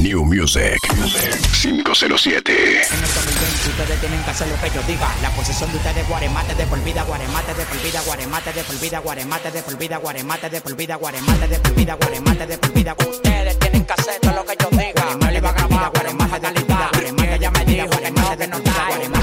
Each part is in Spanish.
New Music 507. Ustedes tienen que hacer lo que yo diga. La posesión de ustedes guaremate de por vida, guaremate de por vida, guaremate de por vida, guaremate de por vida, guaremate de por vida, guaremate de por vida, guaremate de por vida. Ustedes tienen que hacer todo lo que yo diga. Guaremate va a grabar, guaremate de calidad, guaremate ya me guaremate de notar, guaremate de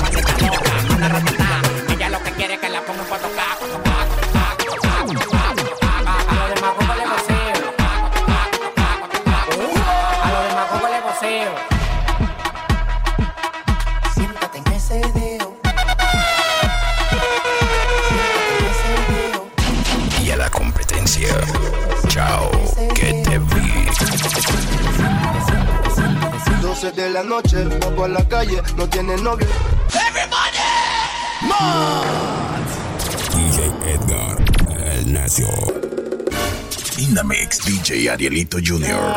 12 de la noche, va por la calle, no tiene novio. DJ Edgar, el nacio. In the mix, DJ Arielito Jr.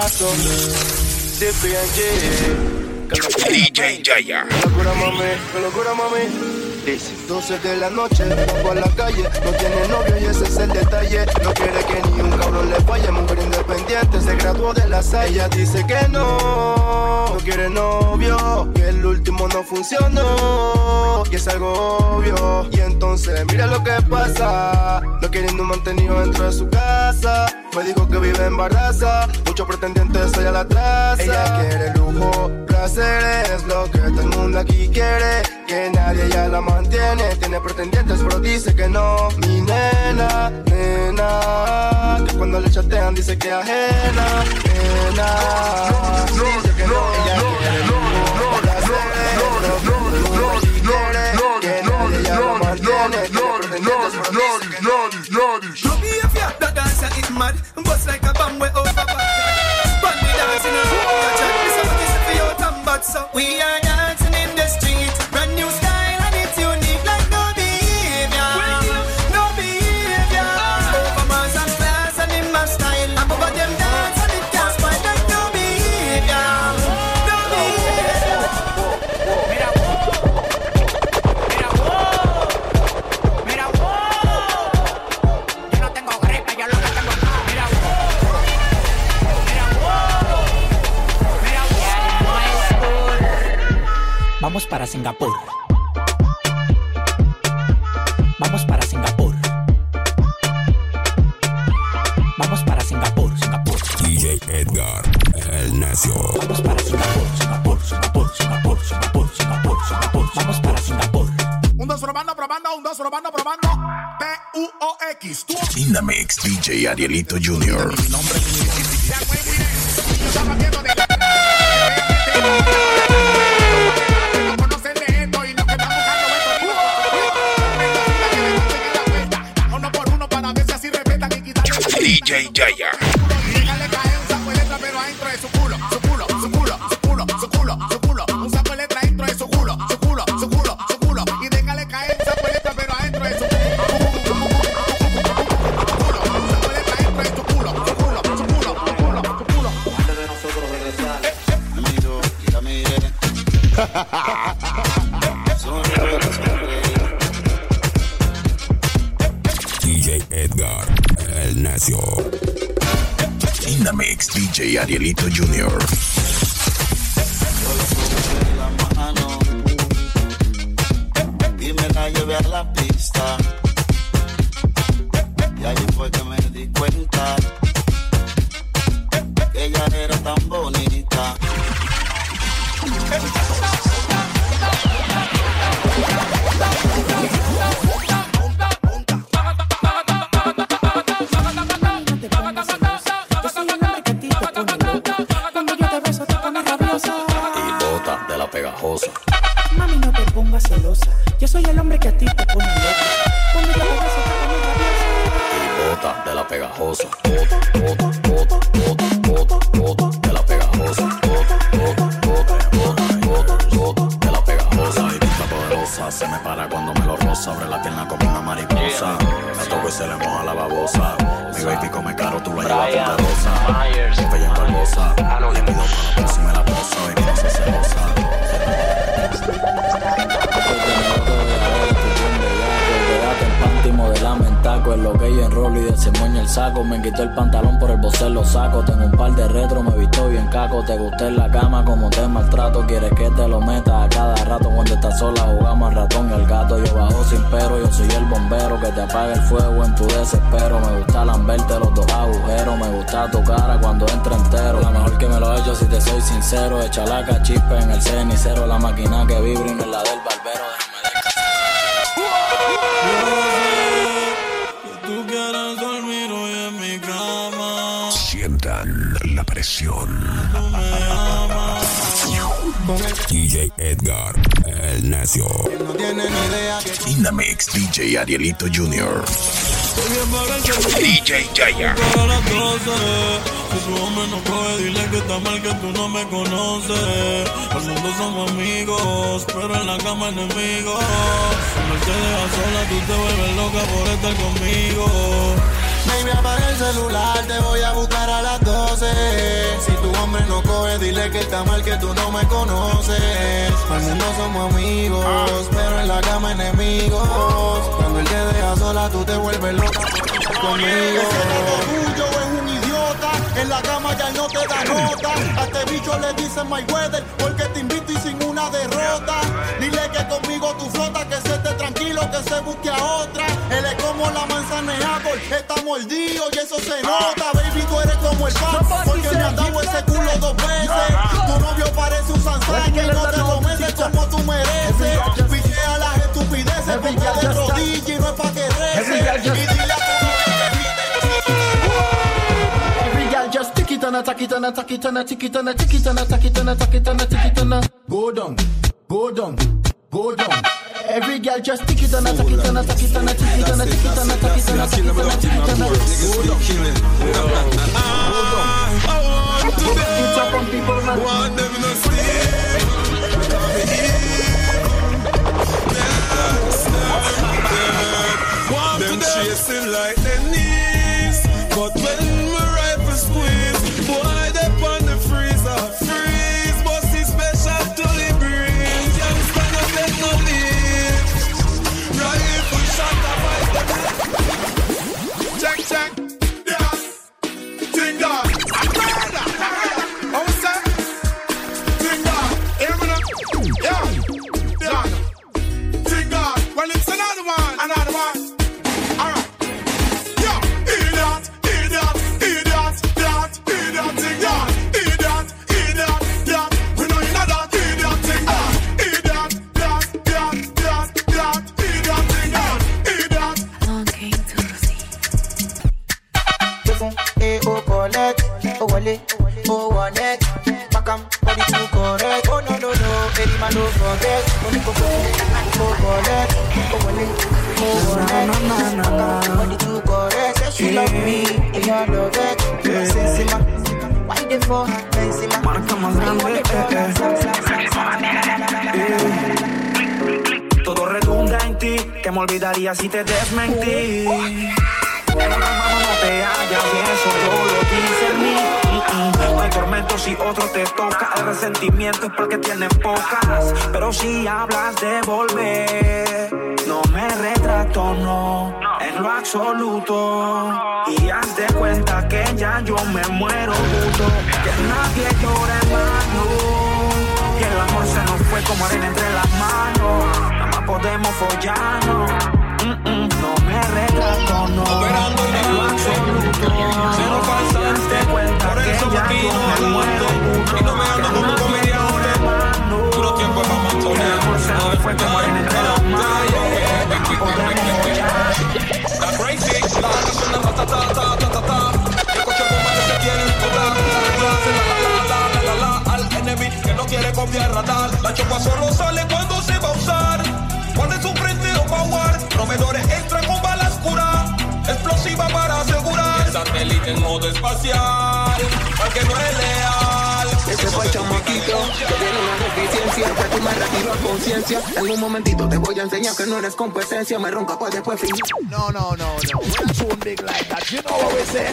DJ Jaya. Locura mami, locura mami. Dice 12 de la noche, va por la calle, no tiene novio y ese es el detalle. No quiere que ni un cabrón le falle, mujer independiente, se graduó de la salle. Ella dice que no, no quiere novio, que el último no funcionó, y es algo obvio. Y entonces, mira lo que pasa, no queriendo un mantenido dentro de su casa. Me dijo que vive en Barraza, muchos pretendientes allá la traza. Ella quiere lujo, placer es lo que todo el mundo aquí quiere. Que nadie ya la mantiene, tiene pretendientes, pero dice que no. Mi nena, nena, que cuando le chatean dice que ajena, nena. Dice que no, ella quiere lujo, placer es lo que todo el mundo aquí quiere. Que nadie ya la mantiene, we are Singapur. Vamos para Singapur. Vamos para Singapur, Singapur. DJ Edgar, el nacio. Vamos para Singapur, Singapur, Singapur, Singapur, Singapur, Singapur, Singapur. Vamos para Singapur. Un dos probando, probando, un dos probando, probando. P-U-O-X. Tú. In the mix, DJ Arielito Jr. Está partiendo de DJ Arielito Jr. Sientan la presión. Tú me amas. DJ Edgar, el necio. No Inamix DJ Arielito Jr. DJ Jaya. para las 12. Si tu hombre no coge, dile que está mal que tú no me conoces. Al mundo somos amigos, pero en la cama enemigos. Cuando él te deja sola, tú te vuelves loca por estar conmigo. Baby, apaga el celular, te voy a buscar a las 12. Si tu hombre no coge, dile que está mal que tú no me conoces. Al mundo somos amigos, pero en la cama enemigos. Cuando él te deja sola, tú te vuelves loca conmigo. Tuyo es un idiota, en la cama ya no te da nota. A este bicho le dicen my weather, porque te invito y sin una derrota. Dile que conmigo se busque a otra. Él es como la manzana está mordido y eso se nota. Baby, tú eres como el pan, porque me han dado ese culo dos veces. Tu novio parece un sansán que no te lo metes como tú mereces. Pichea las estupideces, porque de rodillas y no es pa' que rece. Y dile just tick it and a tack it and a tack it and a tick it and a tick it and a tack it and it and it and go down, go down, go down. Every girl just tick it and a tack it and a tack it and a tick it and a tick it and a tack it and a tack it and a tick it and a go down, go down. It's up on people man. Want them to sleep. Want them chasing like their knees. But when oh, one neck, back am, body too correct, oh, no, no, no, any man don't forget, oh, no, oh, collect, oh, wale, oh, one neck, back am, body too correct, say she love me, and you love it, Sensima, why they for Benzema, Marca más grande, Todo redunda en ti, que me olvidaría si te desmentí. En una mano no te hallas y eso yo lo discerní. No hay tormento si otro te toca. El resentimiento es porque tienes pocas. Pero si hablas de volver, no me retrato, no, en lo absoluto. Y haz de cuenta que ya yo me muero, puto. Que nadie llore más. Y el amor se nos fue como arena entre las manos. Nada más podemos follarnos. No me retrato, no. Operando en lo absoluto. Cero falsa, Y hazte cuenta por que eso ya aquí no me no me ando como. Puro tiempo para. La crazy, suena que no quiere radar. La chopa solo sale cuando se va a usar. Cuando es un frente o power, proveedores entran con balas cura. Explosiva para en modo espacial, al que no leal. Ese fue el chamaquito que tiene una deficiencia Que tú me retiro a conciencia En un momentito te voy a enseñar que no eres competencia Me ronca pues después fin No, no, no, no. We're too big like that. You know what we say?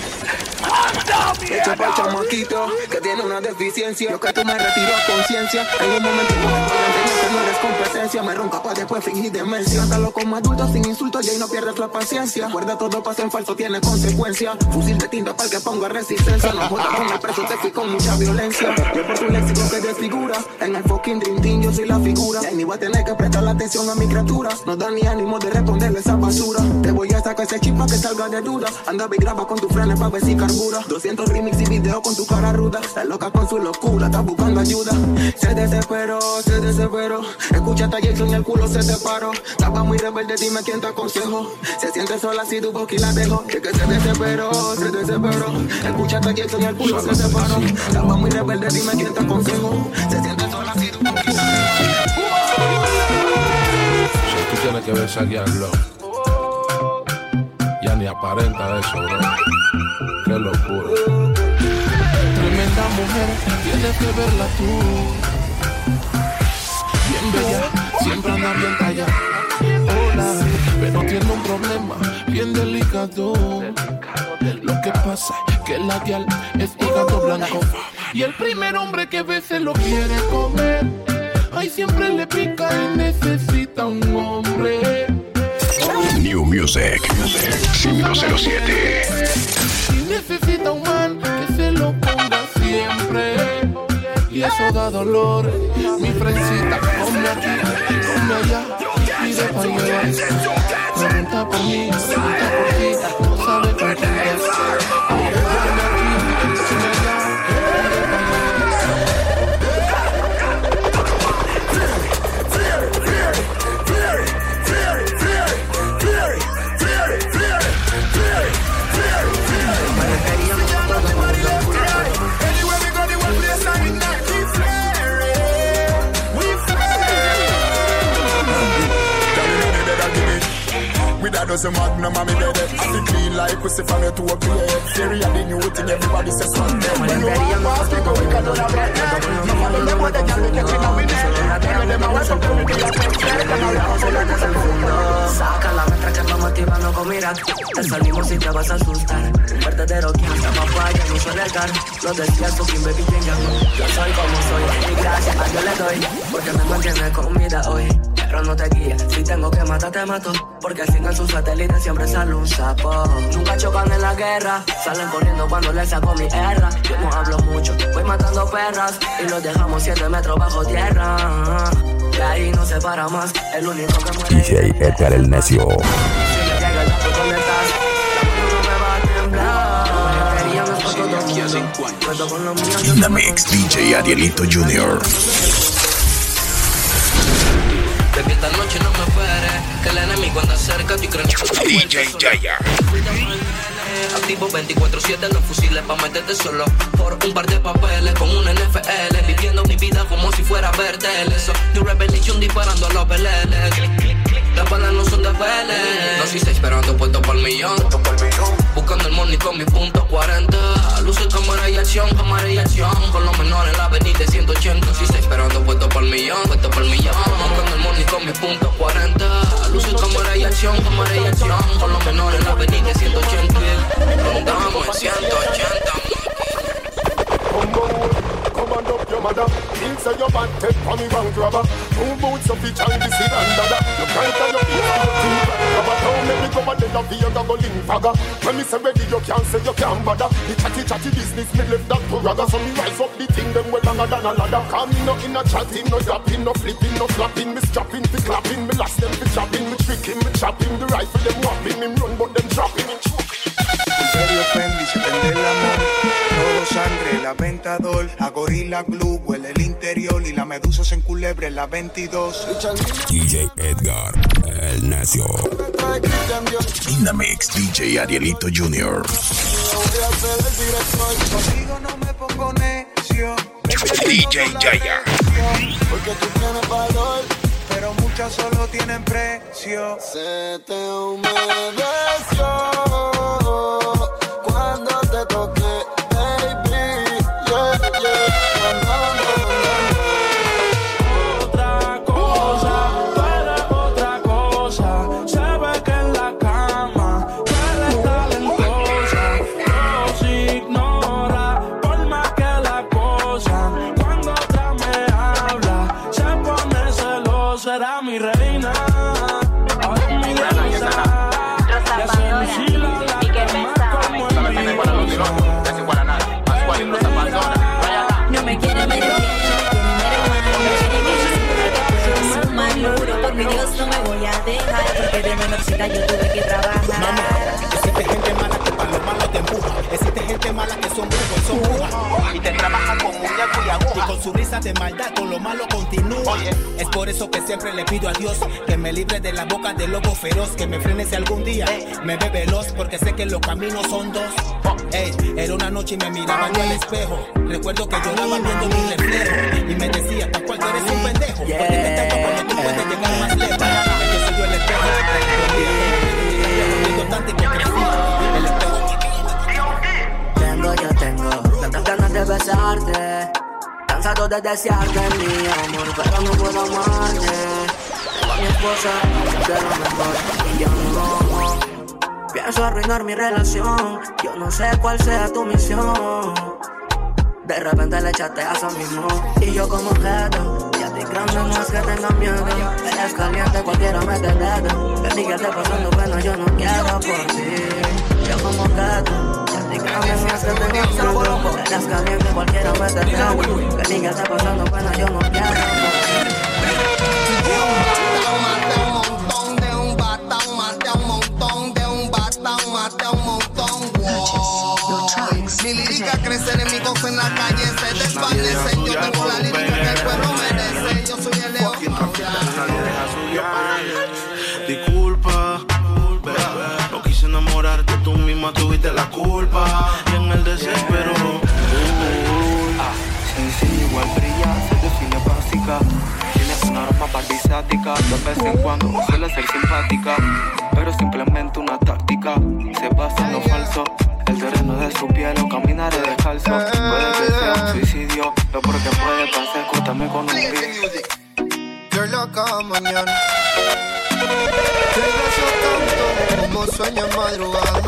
Ese fue el chamaquito que tiene una deficiencia Yo que tú me retiro a conciencia En un momentito te voy a enseñar que no eres competencia, me ronca pa' después fingir demencia. Trátalo como adulto sin insultos y ahí no pierdes la paciencia. Recuerda todo pasa en falso, tiene consecuencia. Fusil de tinta para que ponga resistencia. No jodas con el preso, te fui con mucha violencia. Yo por tu léxico que desfigura. En el fucking team yo soy la figura. Y ni voy a tener que prestar la atención a mi criatura. No da ni ánimo de responderle esa basura. Te voy a sacar ese chip pa' que salga de duda. Anda y graba con tu frenes pa' ver si carbura. 200 remix y video con tu cara ruda. La loca con su locura, está buscando ayuda. Se desesperó, se desesperó. Escucha a Jason y el culo se te paró. Estaba muy rebelde, dime quién te aconsejo. Se siente sola si tu boca y la dejo. Es que se desesperó, se desesperó. Escucha a Jason y el culo se te paró. Estaba muy rebelde, dime quién te aconsejo. Se siente sola si dejo. Si tú tienes que besaguearlo, ya ni aparenta eso, bro. Qué locura. Tremenda mujer, tienes que verla tú. Bien bella, siempre anda bien tallada. Hola, pero tiene un problema bien delicado. Lo que pasa es que la guial es hígado blanco. Y el primer hombre que ve se lo quiere comer. Ay, siempre le pica y necesita un hombre. New Music 507. Y necesita un man que se lo ponga siempre. Y eso da dolor. Mi frencita, ponme aquí, ponme allá. Pa' llevar. Pregunta por mí, pregunta por ti. Dozen magnum and me dead I feel clean like pussy from your toe to your head Theory of the new thing everybody says one day When you want fast we go we can do that right No follow them what they can we catch it now we dead Tell them I want something we do that Saca la metra que ando motivando con Te salimos y te vas a asustar verdadero quien se falla no suele negar Los desiertos sin baby king Yo soy como soy y gracias a Dios le doy Porque me mantiene con vida hoy pero no te guíes, si tengo que matar te mato Porque al final sus satélites siempre sale un sapo. Nunca chocan en la guerra Salen corriendo cuando les saco mi erra. Yo no hablo mucho, voy matando perras Y los dejamos 7 metros bajo tierra. De ahí no se para más El único que muere DJ Edgar el Necio. si me llega el noche no me esperes Que el enemigo anda cerca, DJ Jaya. Activo 24-7 los fusiles pa' meterte solo. Por un par de papeles con un NFL Viviendo mi vida como si fuera verde Eso, New Revelation disparando a los peleles. Las balas no son de pele No soy seis esperando puesto por millón Buscando el money con mi punto 40 Luces, cámara y acción, cámara y acción Con los menores en la avenida 180 No soy seis esperando puesto por millón, puesto por millón. Buscando el money con mi punto 40 Luces, cámara y acción, cámara y acción Con los menores en la avenida 180 Rondamos en 180 Command up your mother. Things say your bad take for me round grabber Two boots of each and this is under You can't tell your feet to the teeth Grabber down let me go and then you go link fagger. When me say ready you can't say you can't bother. The chatty chatty business me left that to ragga. So me rise up the thing them well longer than a ladder. Cause me no in a chatting, no yapping, no flipping, no flapping. Me strapping, fi clapping, me last them fi chopping Me tricking, me chopping, the rifle them whopping Me run but them dropping, me Imperio Fendi, se vende el amor. Todo sangre, la ventador. A Gorilla Glue huele el interior. Y la medusa se enculebre en la 22. DJ Edgar el Necio. Dynamix DJ Arielito Jr. Contigo no me pongo necio. DJ Jaya. Porque tú tienes valor. Pero muchas solo tienen precio. Se te humedeció universidad yo tuve que trabajar. Mami, existe gente mala que para lo malo te empuja. Existe gente mala que son brujos y son brujas. Y te trabajan con muñeco y aguja. Y con su risa de maldad, con lo malo continúa. Es por eso que siempre le pido a Dios que me libre de la boca del lobo feroz. Que me frene si algún día me ve veloz. Porque sé que los caminos son dos. Ey, era una noche y me miraba yo al espejo. Recuerdo que lloraba viendo mi reflejo. Y me decía, tal cual tú eres un pendejo. Puedes intentar cuando tú puedes llegar más lejos. Tengo, yo tengo tantas ganas de besarte. Cansado de desearte mi amor, pero no puedo amarte. Tengo a mi esposa, de lo mejor, y yo no. Pienso arruinar mi relación. Yo no sé cuál sea tu misión. De repente le echaste a eso mismo. Y yo como objeto. No es que tenga miedo. Eres caliente, cualquiera mete el dedo. Que sigue te pasando pena, yo no quiero por ti. Yo como grande no es que tenga miedo. Eres caliente, cualquiera mete el dedo. Que sigue te pasando pena, yo no quiero por ti. Mi lírica crece, enemigos en la calle se desvanecen. Yo tengo la lírica que el pueblo merece. Yo soy el león. Disculpa, no quise enamorarte, tú misma tuviste la culpa. Y en el desespero, uy. Sencilla, igual brilla, paradisiática, de vez en cuando suele ser simpática, pero simplemente una táctica. Se basa en lo falso. El terreno de su piel o caminaré descalzo. Puede que sea un suicidio, lo peor que puede pasar, escúchame con un beat. Girl, loca mañana. Te tanto como sueño en madrugada.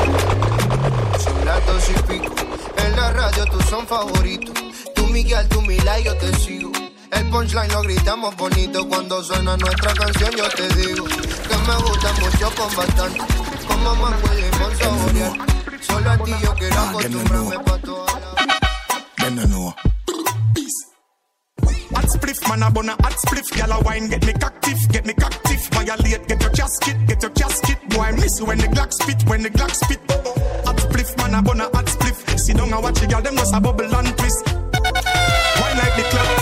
Son las dos y pico. En la radio tú son favoritos. Tú Miguel, tú Mila y yo te sigo. El punchline lo gritamos bonito cuando suena nuestra canción. Yo te digo que me gusta mucho con bastante. Como mango y limón saborear. Solo a ti yo quiero acostumbrarme pa' toda la Veneno. Hot spliff, man, I bun a hot spliff. Gyal a wine, get me cocktiff, get me cocktiff. Violate, get your casket, get your casket. Boy, I miss you when the Glock spit, when the Glock spit. Hot spliff, man, I bun a hot spliff. Sit down and watch the gyal, them just a bubble and twist. Wine like the clock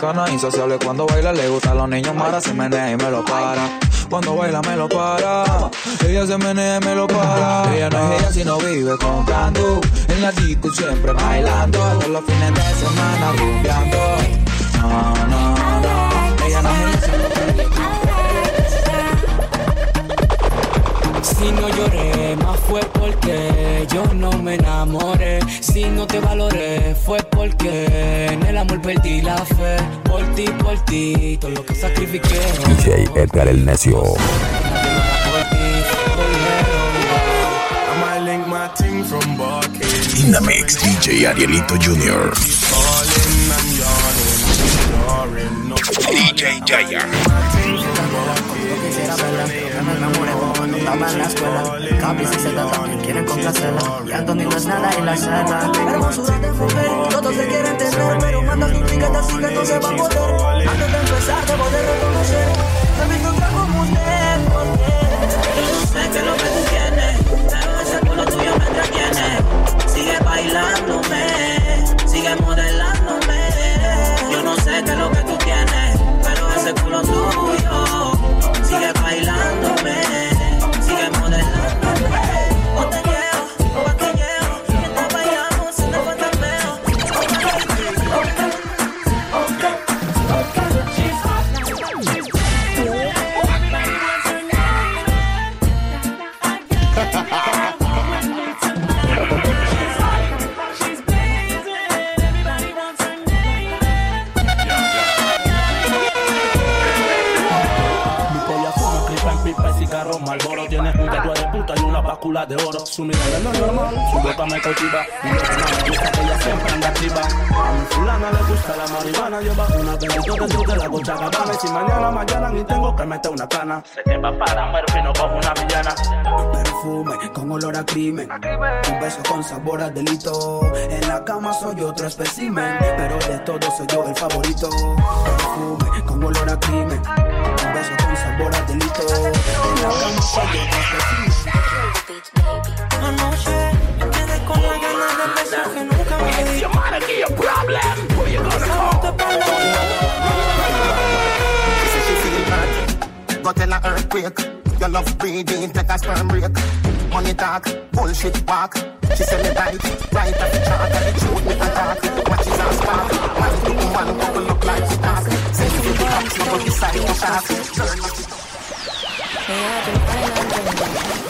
dominicana, insaciable cuando baila, le gusta a los niños maras, se menea y me lo para. Cuando baila me lo para, ella se menea y me lo para. Ella no es ella si no vive comprando, en la disco siempre bailando, todos los fines de semana rumbeando. No, no, Si no lloré, más fue porque yo no me enamoré. Si no te valoré, fue porque en el amor perdí la fe. Por ti, por ti, todo lo que sacrifiqué. DJ Edgar el Necio. In the mix, DJ Arielito Jr. DJ Jaya. Estaba en la escuela. Capi si se trata, quieren complacerla. Y Anthony es nada y la cena. Hermosura de mujer, todos se quieren tener. Pero manda tu ticket así que no se va a poder. Antes de empezar, debo de reconocer. Me otra como usted, porque sé lo que tú tienes. Pero ese culo tuyo me entretiene. Sigue bailándome, sigue modelándome. Yo no sé qué es lo que tú tienes. Pero ese culo tuyo sigue bailándome, báscula de oro. Su mirada es lo normal, su boca me cautiva. Más me gusta que ella siempre anda activa. A mi fulana le gusta la marihuana. Lleva una bendito dentro de la gocha gabana. Y si mañana, mañana ni tengo que meter una cana. Se te va para no como una villana. Perfume con olor a crimen. Un beso con sabor a delito. En la cama soy otro espécimen. Pero de todos soy yo el favorito. Perfume con olor a crimen. Un beso con sabor a delito. En la cama soy otro espécimen. Anoche me quedé con la ganas de besos que nunca me di. Go tell a earthquake. Your love breathing, take a sperm break. Money talk, bullshit walk. She say me right, right at the chart, at the truth me attack. Matches and spark, man to woman, couple look like she talk. Say if you become slow, decide to shock. Me, I drink pine and ginger. Your mom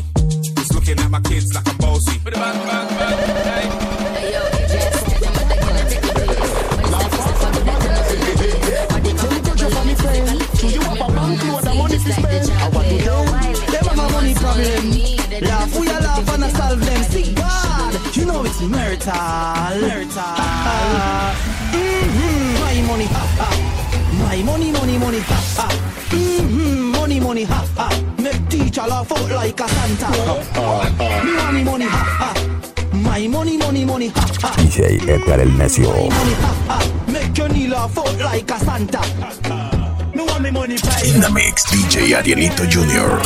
It's looking at my kids like I'm bossy. Them have a money problem. Laugh, we a laugh and a solve them. Sick God, you know it's murder, murder. Mm-hmm. My money, ha ha. My money, money, money, ha ha. Mm-hmm. Money, money, ha ha. Make teacher laugh out like a Santa. Me money, money, ha ha. My money, money, money, ha ha. DJ Edgar el Necio. Money, ha ha. Make your knee laugh out like a Santa. Me want me money pie. In the mix, DJ Arielito Jr.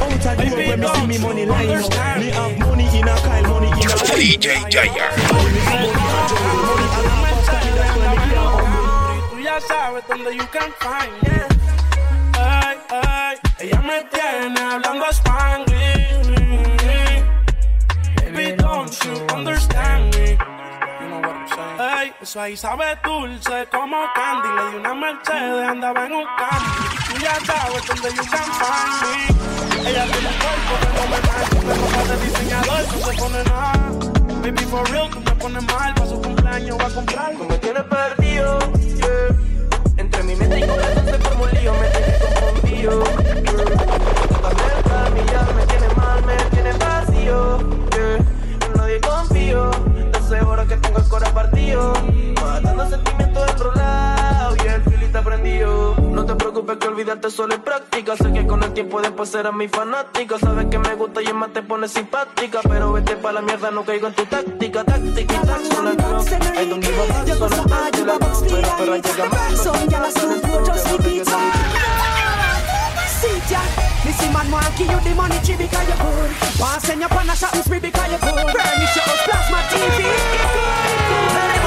Out a door when me see me money line up. Me have money in a Kyle, money in a DJ Jaya. Tú ya sabes dónde you can find me. Ay, ella me tiene hablando spanglish. Baby, don't you understand me? You know what I'm saying? Ay, eso ahí sabe dulce como candy. Le di una Mercedes, andaba en un candy. Tú ya sabes dónde you can find me. Ella tiene un cuerpo fenomenal, con ropa de diseñador, no se pone nada. Baby, for real, tú me pones mal, pa' su cumpleaños va a comprar. me tienes perdido, yeah. Entre mi mente y corazón se formó un lío, me tienes mi ya me tiene mal, me tiene vacío. En nadie confío, horas que tengo el corazón partido. Matando sentimientos de otro lado y el prendido. No te preocupes que olvidarte solo es práctica. Sé que con el tiempo después serás mi fanática. Sabes que me gusta y es más te pone simpática. Pero vete pa' la mierda, no caigo en tu táctica. Táctica y táctica. I don't give a fuck, solo Pero, pero See ya, me see man want give you the money tree because you good. Want send you on a shopping spree because you good. Furnish your house, plasma TV.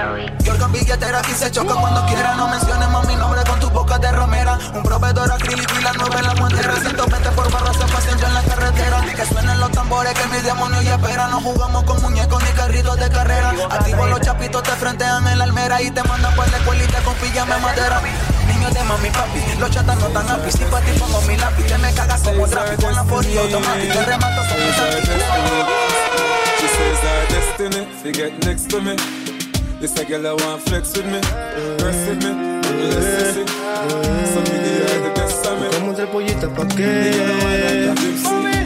York billetera aquí se choca cuando quiera. No menciones más mi nombre con tu boca de romera. Un proveedor acrílico y la nueve en la muentera. 120 por barra se pasen yo en la carretera. Que suenen los tambores que mi demonio ya espera. No jugamos con muñecos ni carritos de carrera. Activo los chapitos te frentean en la almera y te mandan por la escuelita con pijama de madera. Niños de mami papi, los chatas no tan happy. Si pa' ti pongo mi lápiz, te me cagas como tráfico en la foria automática. El remato son mis She says our destiny, if get next to me. This a girl I want flex with me, rest with me, let's see. So me the are the best of me. Como tres pollitas pa' qué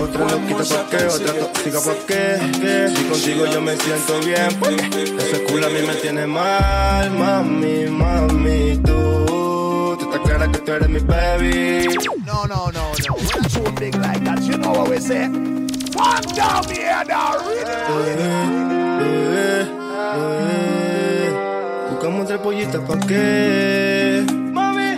Otra loquita pa' qué, otra tóxica pa' qué Si contigo yo me siento bien porque Ese culo a mí me tiene mal Mami, mami, tú Tú estás clara que tú eres mi baby No, no, no, no. We're not too big like that. You know what we say? Fuck down here, now. Bebé, bebé Buscamos tres pollitas pa' qué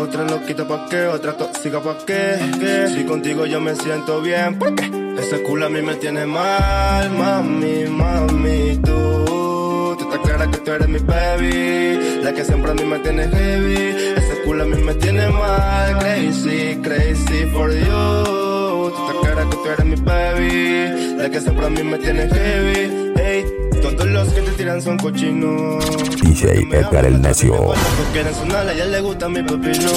Otra loquita pa' qué, otra tóxica pa' qué Si contigo yo me siento bien porque Ese culo a mí me tiene mal Mami, mami, tú. Tú estás clara que tú eres mi baby La que siempre a mí me tiene heavy. Ese culo a mí me tiene mal Crazy, crazy for you. Tú estás clara que tú eres mi baby. La que siempre a mí me tienes heavy. Ey. Todos los que te tiran son cochinos. DJ Edgar el Necio.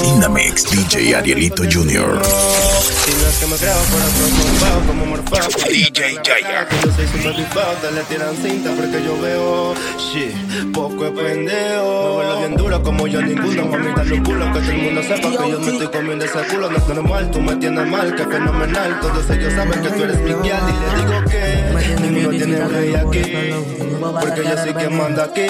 Dynamix DJ Arielito Jr. Si no es que me creo por otro como morfado. DJ Jaya. Yo soy super bifado, te le tiran cinta porque yo veo. Shit, poco es pendejo. Muévelo bien duro como yo ninguno. Mami, dale un culo que todo el mundo sepa que yo me estoy comiendo ese culo. No es normal, tú me tienes mal, que fenomenal. Todos ellos saben que tú eres mi guial y le digo que ninguno tiene rey aquí. Porque yo soy quien manda aquí.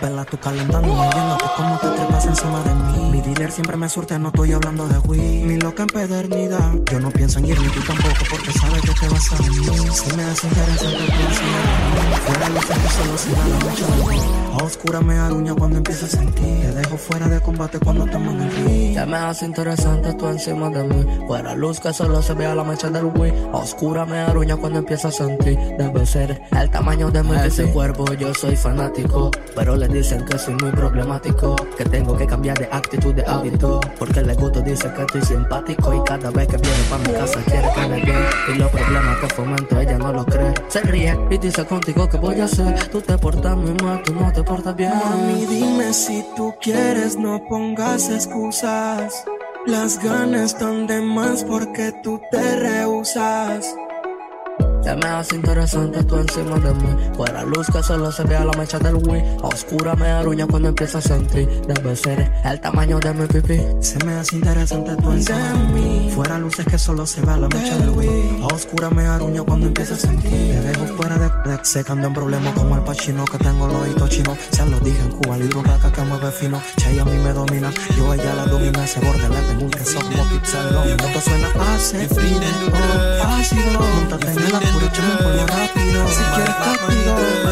Pela tu calentando, viéndote cómo te trepas encima de mí. Mi dealer siempre me surte, no estoy hablando de weed. Ni loca empedernida. Yo no pienso en ir ni tú tampoco, porque sabes que te vas a venir. Si me das interés en tu Fuera los ojos solo da la noche a oscura me aruña cuando empieza a sentir. Te dejo fuera de combate cuando te en el ring. Ya me hace interesante tú encima de mí. Fuera luz que solo se vea la mancha del Wii. A oscura me aruña cuando empieza a sentir. Debe ser el tamaño de mi ese cuerpo. Yo soy fanático, pero le dicen que soy muy problemático. Que tengo que cambiar de actitud, de hábito. Porque le gusto dice que estoy simpático. Y cada vez que viene pa' mi casa quiere que me dé. Y los problemas que fomento ella no lo cree. Se ríe y dice contigo que voy a hacer. Tú te portas muy mal, tú no te Mami, dime si tú quieres, no pongas excusas. Las ganas están de más porque tú te rehusas. Ya me hace interesante tú encima de mí. Fuera luz que solo se vea la mecha del Wii. oscura me aruña cuando empieza a sentir. Debe ser el tamaño de mi pipí. Se me hace interesante tú encima de mí. Fuera luces que solo se vea la mecha del Wii. oscura me aruña cuando empieza a sentir. Te dejo fuera de, de se cambian problemas como el pachino que tengo los ojitos chinos. Se lo dije en Cuba, libro raca que mueve fino. Che, a mí me domina. Yo ella la domina. Ese borde le tengo un queso como pizarro. Esto suena hace fino. Ácido. Montate en por echarme por lo rápido. Si quieres castigo,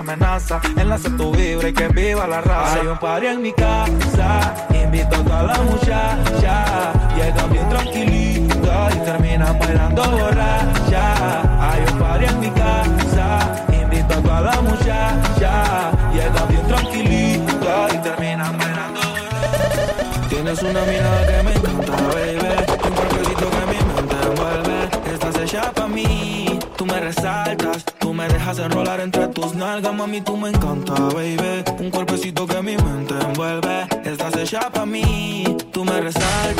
enlace tu vibra y que viva la raza. Hay un party en mi casa, invito a toda la muchacha. Llegan bien tranquilita y terminan bailando borracha. Hay un party en mi casa, invito a toda la muchacha. Llegan bien tranquilita y terminan bailando borracha. Tienes una mirada que me encanta, baby. Un cuerpecito que mi mente envuelve. Estás hecha para mí, tú me resaltas dejas enrolar entre tus nalgas, mami, tú me encanta, baby. Un cuerpecito que mi mente envuelve. Estás hecha pa' mí, tú me resaltas.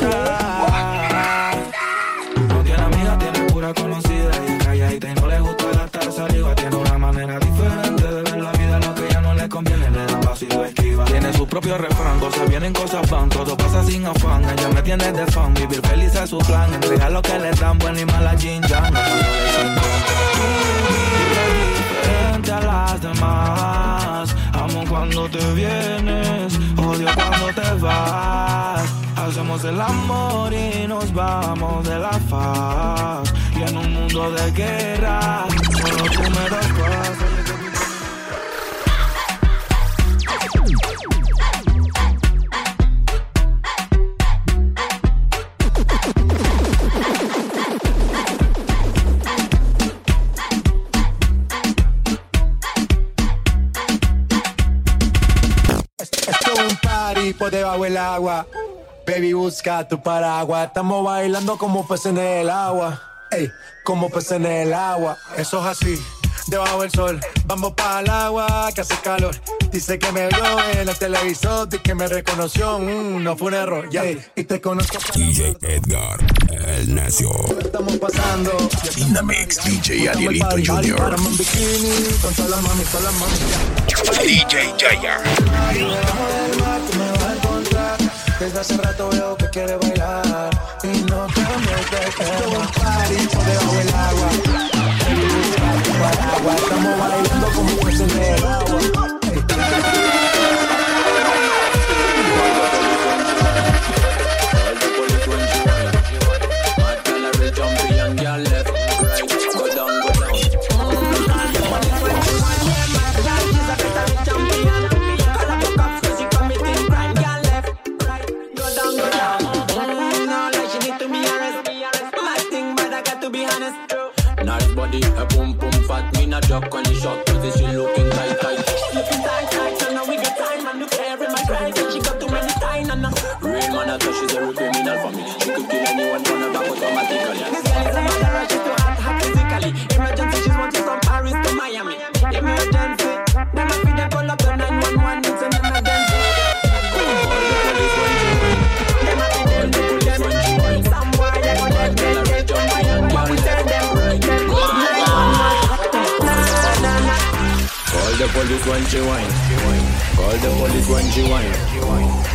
No tiene amiga, tiene pura conocida. Y calladita y no le gusta gastar saliva. Tiene una manera diferente de ver la vida, lo que ya no le conviene, le da paso lo esquiva. Tiene su propio refrán, cosas vienen, cosas van, todo pasa sin afán. Ella me tiene de fan, vivir feliz es su plan. Entregar lo que le dan, buena y mala jinja, no a las demás. Amo cuando te vienes, odio cuando te vas. Hacemos el amor y nos vamos de la faz. Y en un mundo de guerra, solo tú me das paz. Debajo el agua. Baby, busca tu paraguas. Estamos bailando como peces en el agua. Ey, como peces en el agua. Eso es así debajo del sol. Vamos para el agua que hace calor. Dice que me vio en el televisor y que me reconoció. Mm, no fue un error, ya. Y te conozco. DJ Edgar, el necio. Estamos pasando. Mix, DJ Arielito Jr. Paramos en bikini con todas las mami, todas las mami. DJ Jaya. Desde hace rato veo que quiere bailar y no te metes que un party por debajo del agua. Paraguas, estamos bailando como peces she whine. Call the police when she whine.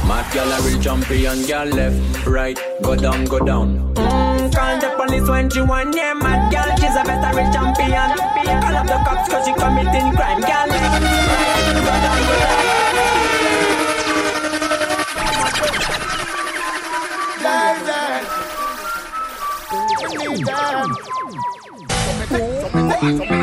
Mad girl, a real champion, girl left, right, go down, go down. Mm, call the police when she want yeah, mad girl, she's a better real champion. Call up the cops cause she committing crime,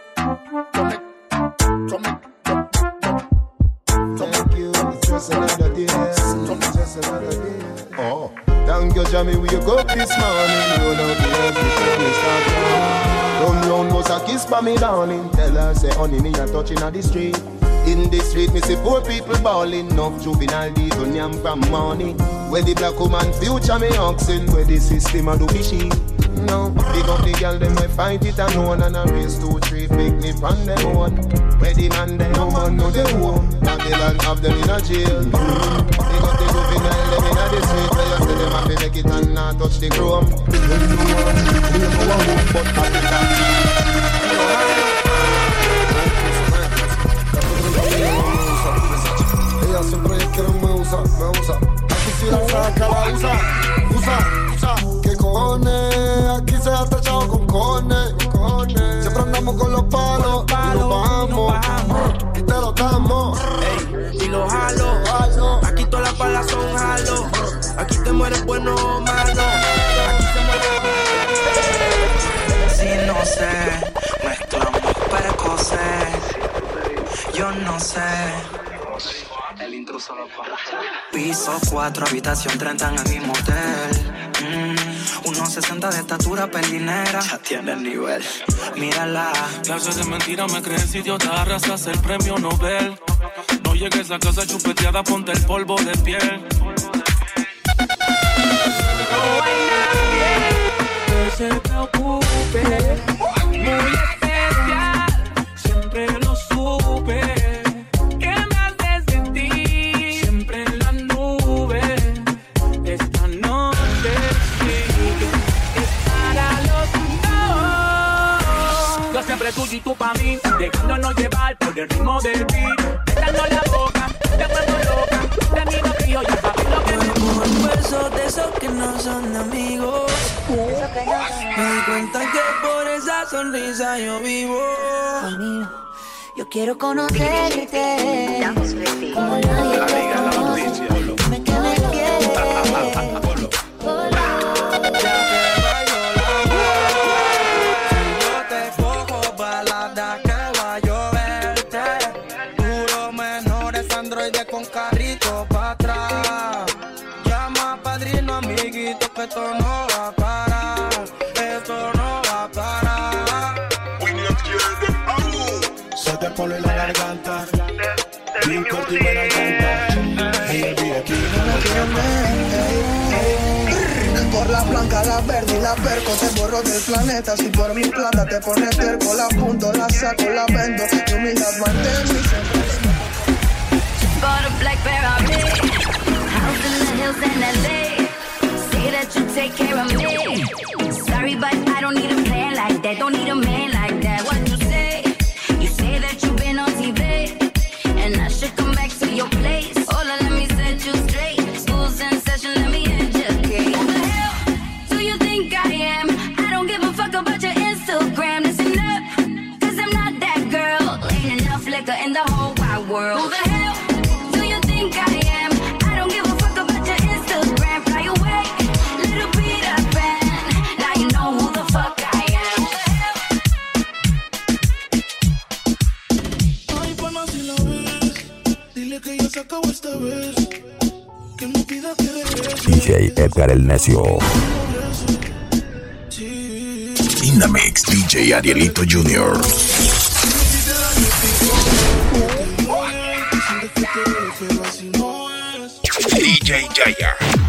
this morning. Roll out the before we start. Come round, bust a kiss for me, darling. Tell her, say, honey, me a touching at the street. In the street, me see poor people bawling. Enough juvenile devil yam from money. Where the black woman future me oxen. Where the system a do fishy. No, big up the girl, them we fight it alone And a race two, three, picnic on them own Where the man, they no man know they own Babylon have them in a jail them in the street Where you say them have to make it and not touch the chrome. One, but con los palos, y nos bajamos. Las balas son jalo. Aquí te mueres bueno o malo. Aquí se muere Si no sé, mezclamos precoces. Yo no sé. El intruso lo Piso 4, habitación 30 en el mismo hotel. Mm, unos 60 de estatura pelinera. Ya tiene el nivel. Mírala. Clases de mentira me crees idiota, arrasas el premio Nobel. No llegues a casa chupeteada, ponte el polvo de piel. que se preocupe. Muy especial, siempre lo supe. ¿Qué me haces sentir? Siempre en la nube. Esta noche sí que es para los dos. Yo siempre tuyo y tú pa' mí, dejándonos llevar por el ritmo del beat. Que no son amigos. Me di cuenta que por esa sonrisa yo vivo. Yo quiero conocerte como nadie te conoce. Dime que me quieres. polo la verde y la perco Te borro del planeta. Si por mi plata te pones terco La punto, la saco, la vendo. Tu humildad mantén mi Bought a black Ferrari House in. The hills in LA Say that you take care of me. Sorry but I don't need a plan like that. Don't need a man DJ Edgar el Necio. Mix, DJ Arielito Jr. DJ Jaya.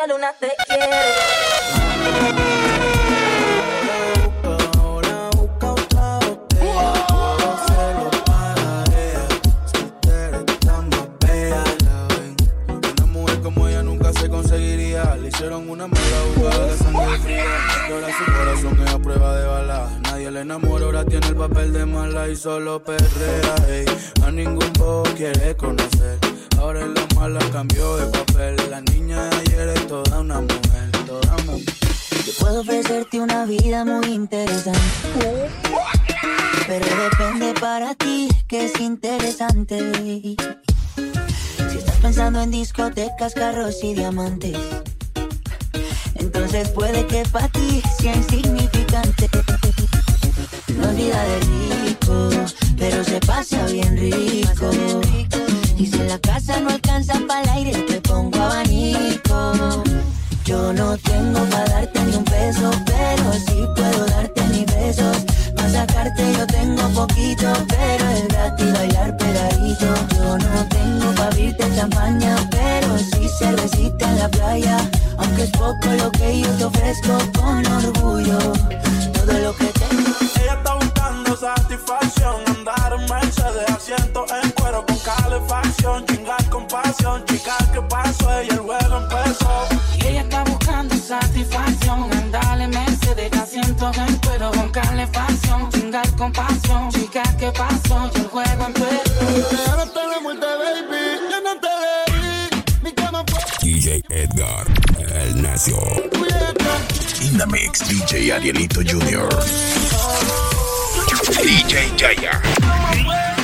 Quiere. Solo una te quiere. Le hicieron una mala jugada de sangre fría. Y ahora su corazón es a prueba de bala. Nadie le enamora, ahora tiene el papel de mala y solo perrea. ey. A ningún bobo quiere conocer. Mala cambió de papel. La niña de ayer es toda una mujer, toda mujer. Yo puedo ofrecerte una vida muy interesante. Pero depende para ti que es interesante. Si estás pensando en discotecas, carros y diamantes, entonces puede que para ti sea insignificante. No vida de rico, pero se pasa bien rico. Y si en la casa no alcanza para el aire, te pongo abanico. Yo no tengo para darte ni un peso, pero sí puedo darte mis besos. Para sacarte yo tengo poquito, pero es gratis bailar pegadito. Yo no tengo para abrirte champaña, pero sí cervecita en la playa. Aunque es poco lo que yo te ofrezco con orgullo. Todo lo que tengo. Ella está buscando satisfacción, andar en Mercedes, asiento en calefacción, chingar con pasión, chica, ¿qué pasó? Ella el juego empezó. Y ella está buscando satisfacción, andale Mercedes, asiento en cuero con calefacción, chingar con pasión, chica, ¿qué pasó? Y el juego empezó. Ahora te de muerte, baby. Yo no te leí. Mi cama fue DJ Edgar el Necio. In the mix, DJ Arielito Jr. DJ Jaya.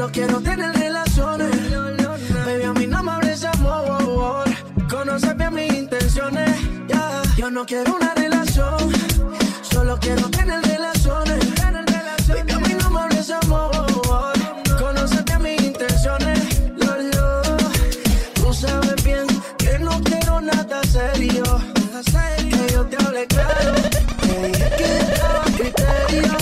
solo quiero tener relaciones. Baby, a mí no me hables amor. Conoce bien mis intenciones. Yeah. Yo no quiero una relación. Solo quiero tener relaciones. Baby, a mí no me hables amor. Conoce bien mis intenciones. Lolo. Tú sabes bien que no quiero nada serio. Que yo te hable claro. Que yo te criterio.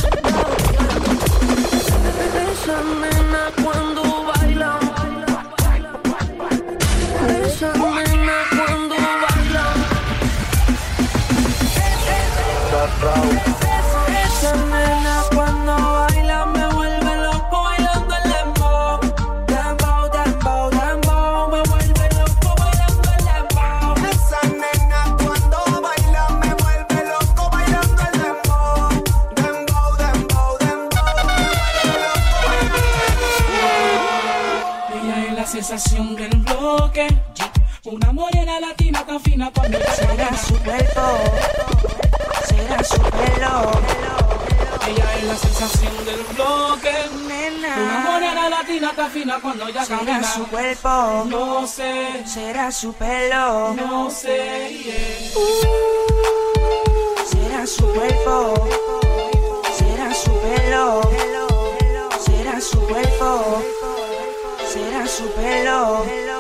Bésame. one sensación del bloque. Una morena latina tan fina cuando será su cuerpo, será su pelo. Ella es la sensación del bloque. Una morena latina tan fina cuando ya Será camina. su cuerpo, No sé, será su pelo, no sé. yeah. será su cuerpo, será su pelo, será su cuerpo, su pelo.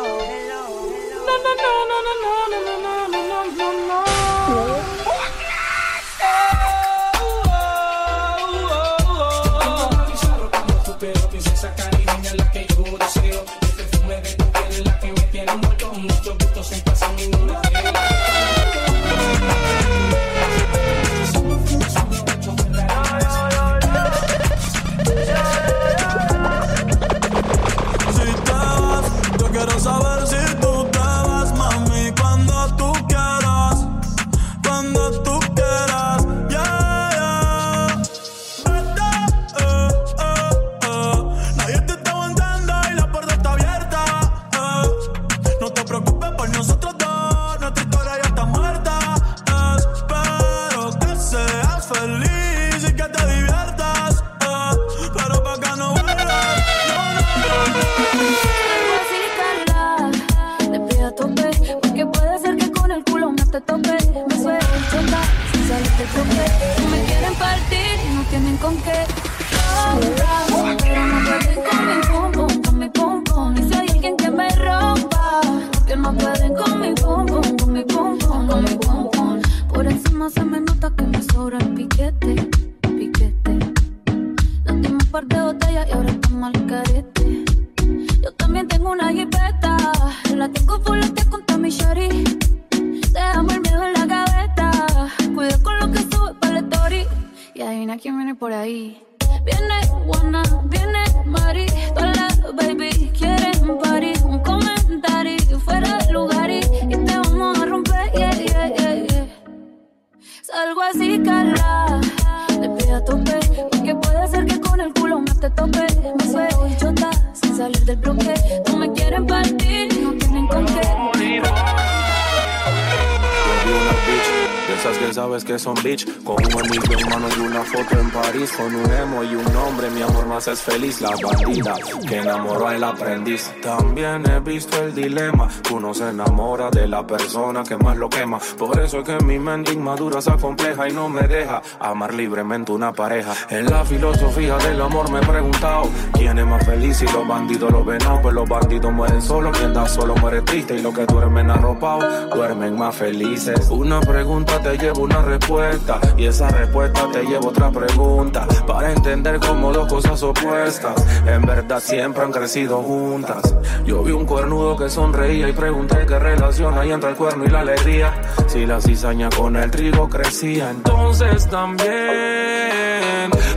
Sabes que son bitch. Con un anillo en mano y una foto en París. Con un emo y un nombre, mi amor más es feliz. La bandida que enamoró al aprendiz. También he visto el dilema. Uno se enamora de la persona que más lo quema. Por eso es que mi mente inmadura se acompleja Y no me deja amar libremente una pareja. En la filosofía del amor me he preguntado ¿Quién es más feliz si los bandidos lo ven? No, pues los bandidos mueren solo Quien da solo muere triste Y los que duermen arropados duermen más felices. Una pregunta te lleva una respuesta Y esa respuesta te lleva otra pregunta Para entender como dos cosas opuestas En verdad siempre han crecido juntas. Yo vi un cuernudo que sonreía Y pregunté qué relación hay entre el cuerno y la alegría Si la cizaña con el trigo crecía Entonces también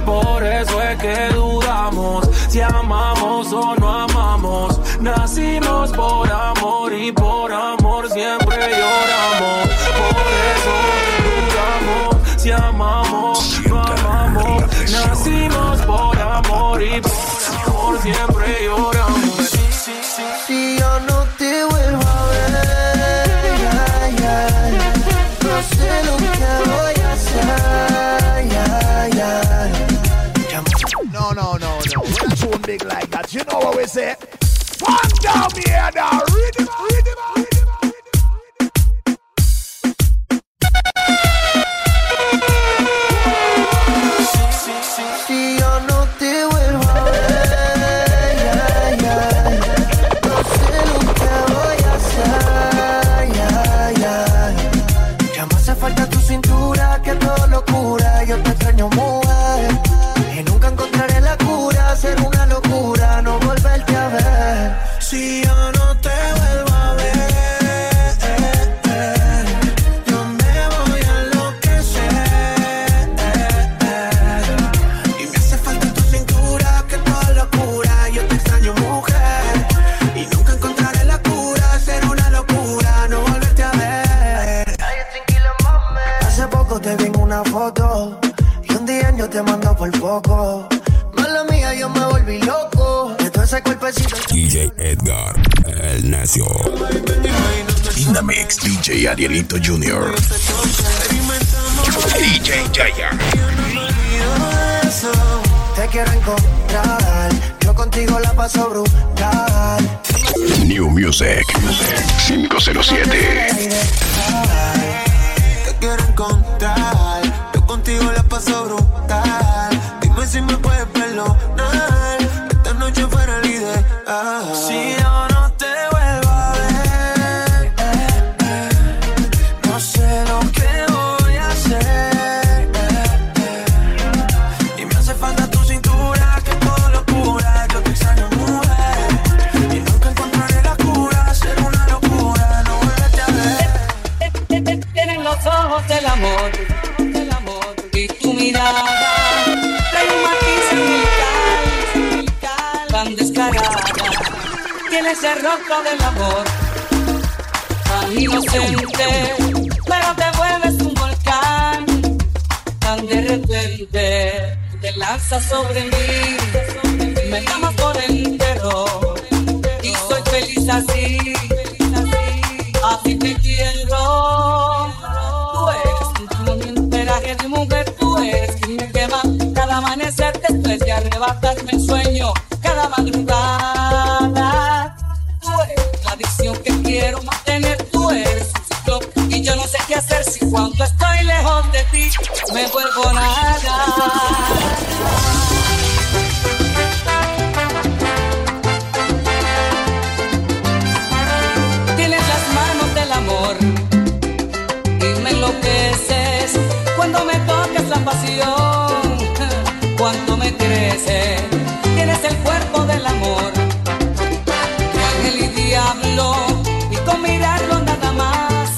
Por eso es que dudamos Si amamos o no amamos Nacimos por amor y por amor siempre lloramos dudamos si amamos, no amamos Nacimos por amor y por amor siempre lloramos Si yo no te vuelvo a ver, ay, ay, no sé lo que voy a hacer, ay, ay. No, no, no, no. When a tune big like that, you know what we say? One down here now. Rhythm, rhythm, rhythm. Si yo no te vuelvo a ver, ay, ay, no sé lo que voy a hacer. Ya me hace falta tu cintura, que todo locura. Yo te extraño, mujer. Y nunca encontraré la cura, ser una locura, no volverte a ver. Si yo DJ Edgar, el necio. Dynamics DJ Arielito Jr. DJ Jaya. Te quiero encontrar. Yo contigo la paso brutal. New Music 507. Te quiero encontrar. Yo contigo la paso brutal. se rota del amor. Tan inocente, pero te vuelves un volcán. Tan de repente, te lanzas sobre mí. Me llamas por el entero y soy feliz así. Así te quiero. Tú eres un enteraje de mujer, tú eres quien me quema. Cada amanecer después de arrebatarme el sueño, cada madrugada. ti me vuelvo nada. tienes las manos del amor, dime enloqueces, cuando me tocas la pasión, cuando me crece, tienes el cuerpo del amor, de ángel y diablo, y con mirarlo nada más,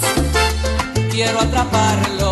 quiero atraparlo.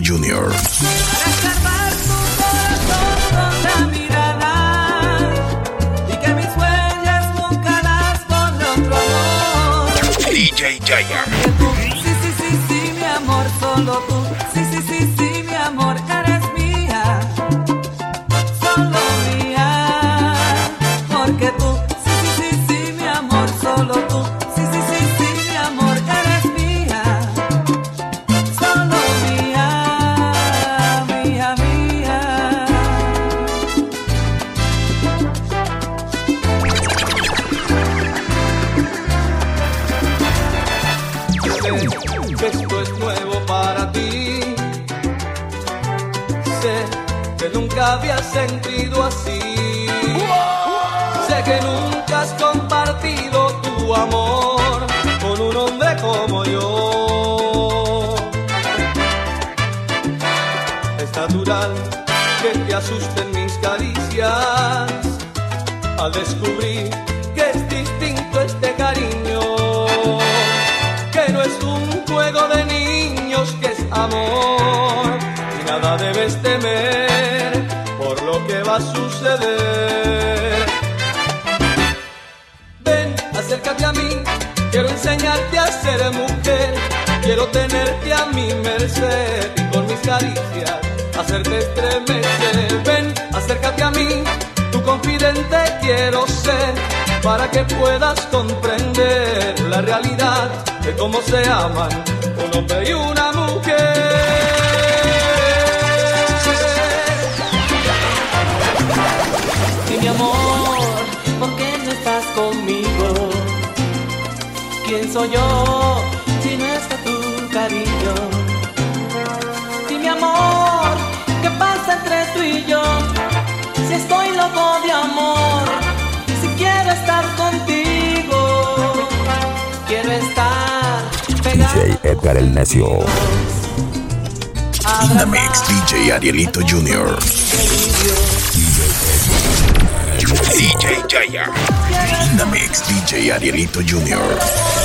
Jr. Arielito Jr. DJ Jaya. DJ Arielito Jr.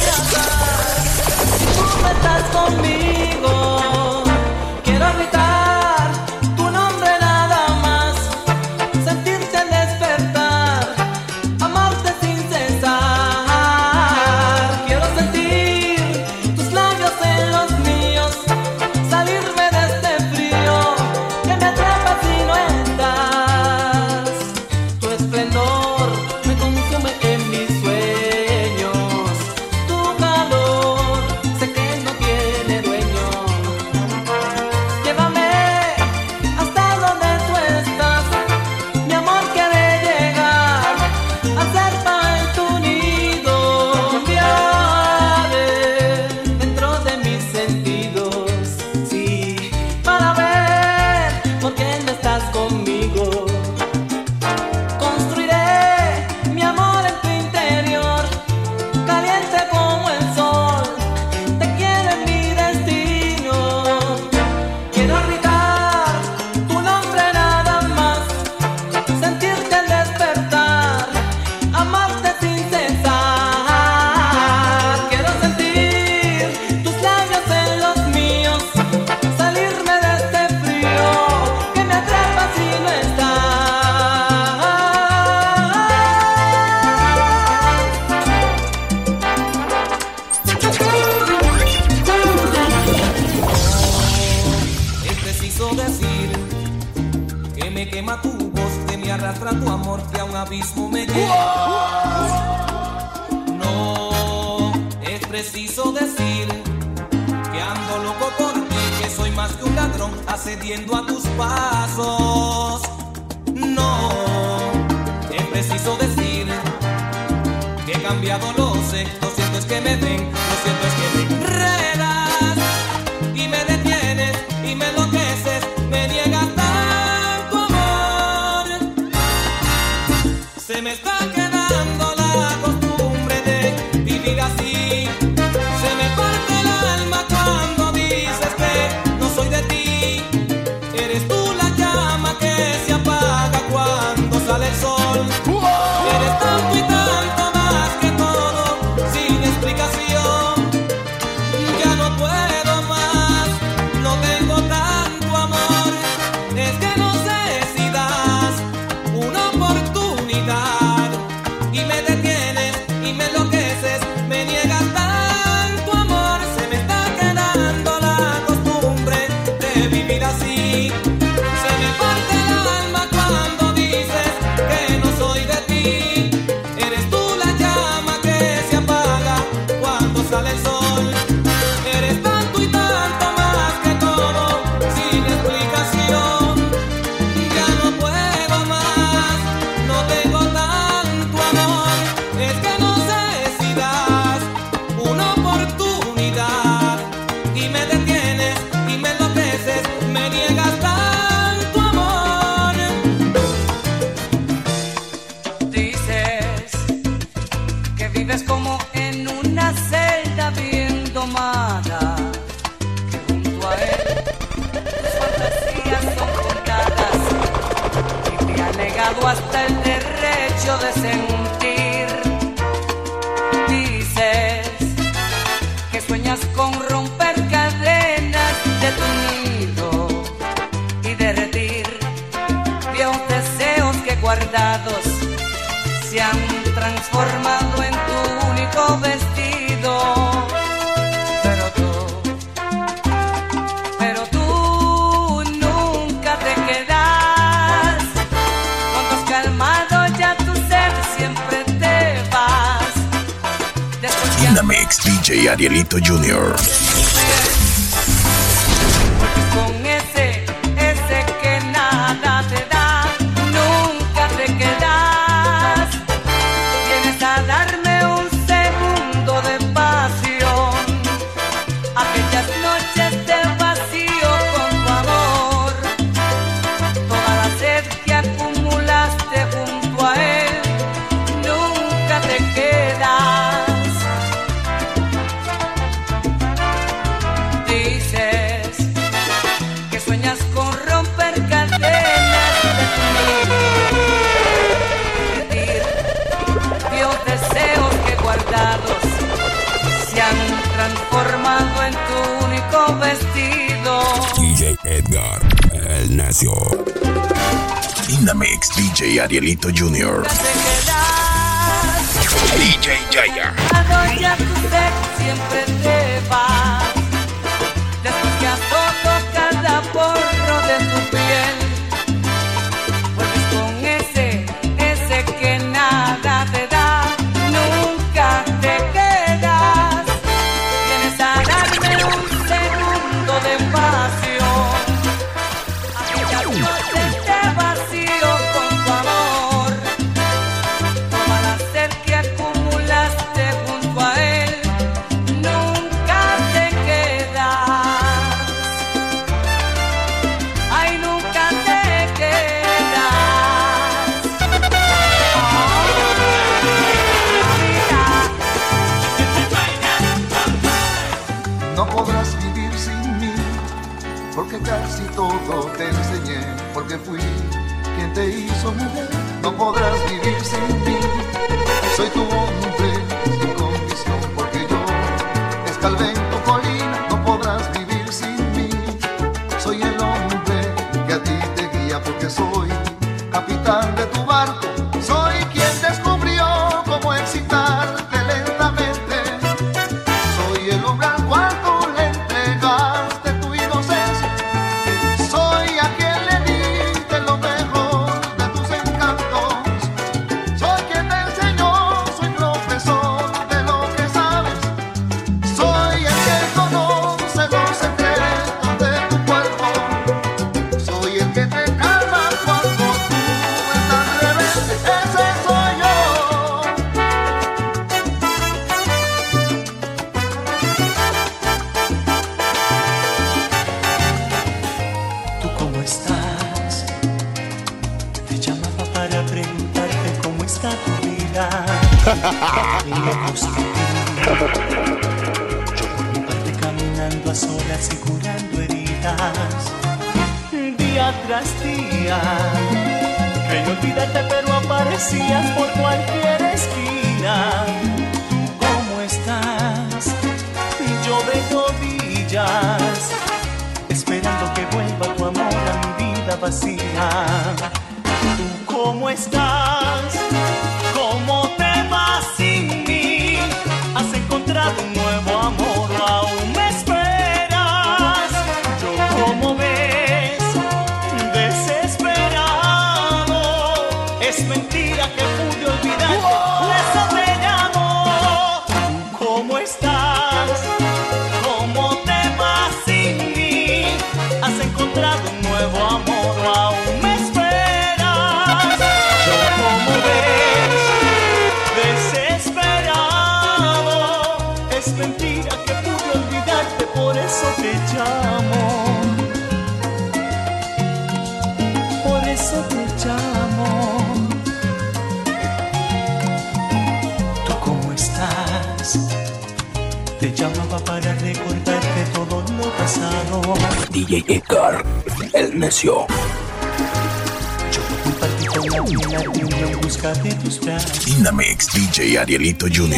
Miguelito Jr.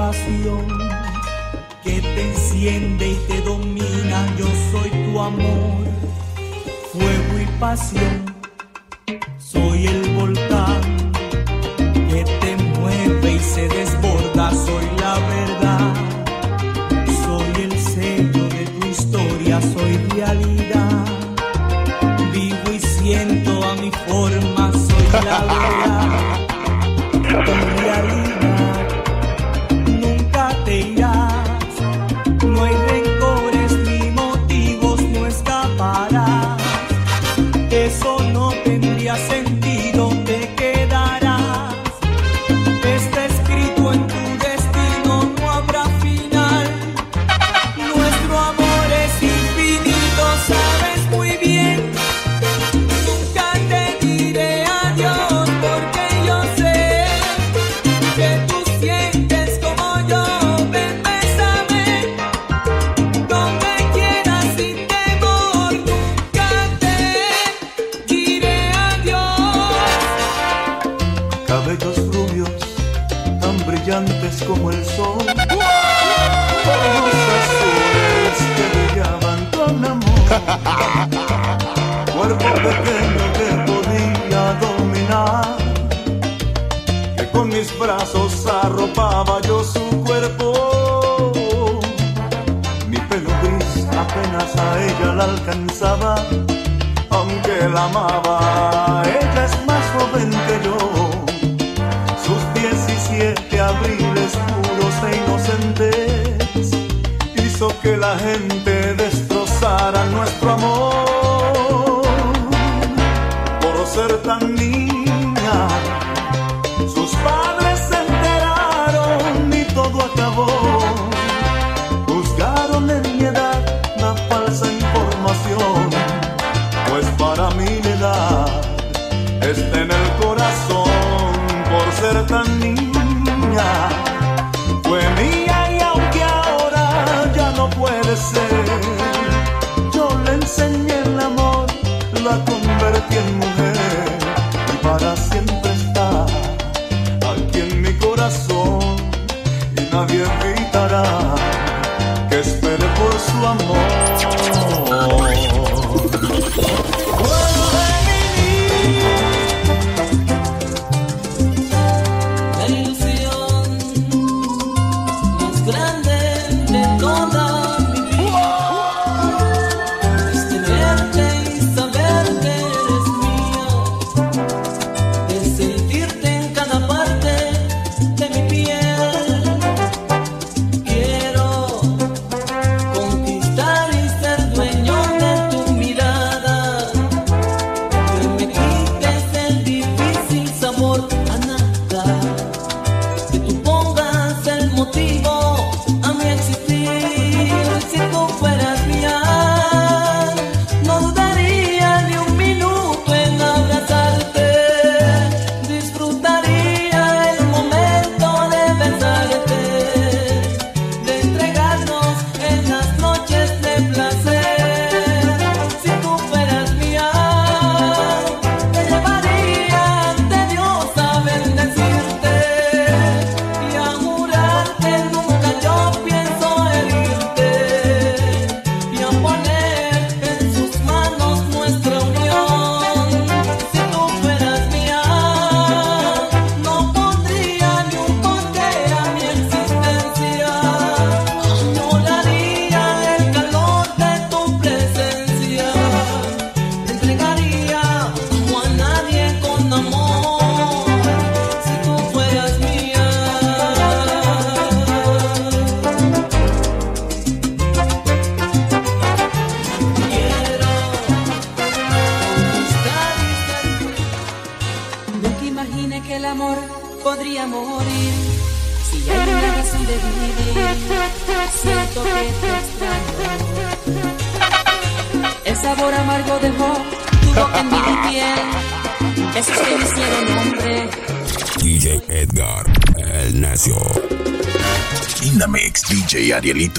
pasión que te enciende y te domina. Yo soy tu amor, fuego y pasión. and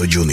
Jr.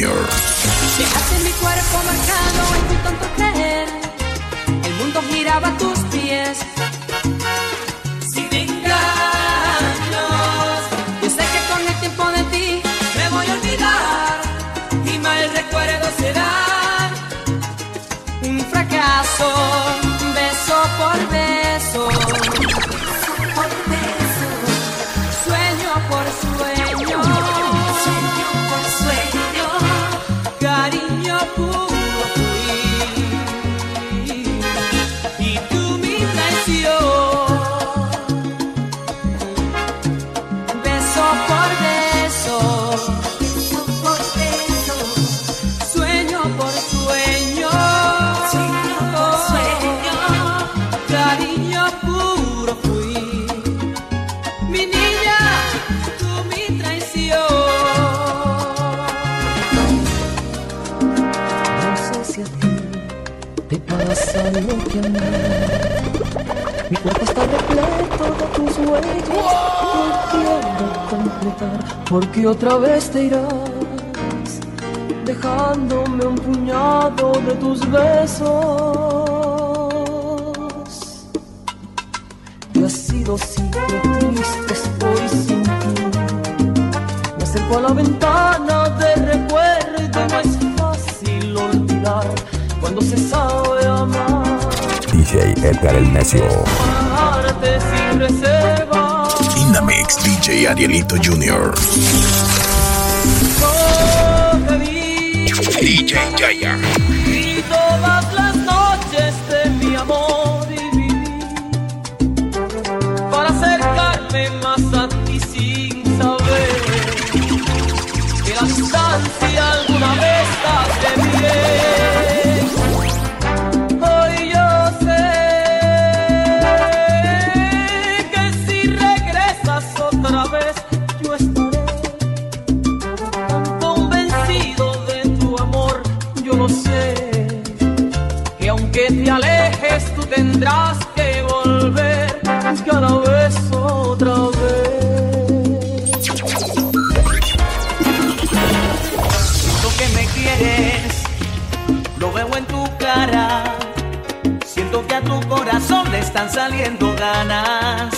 que a tu corazón le están saliendo ganas,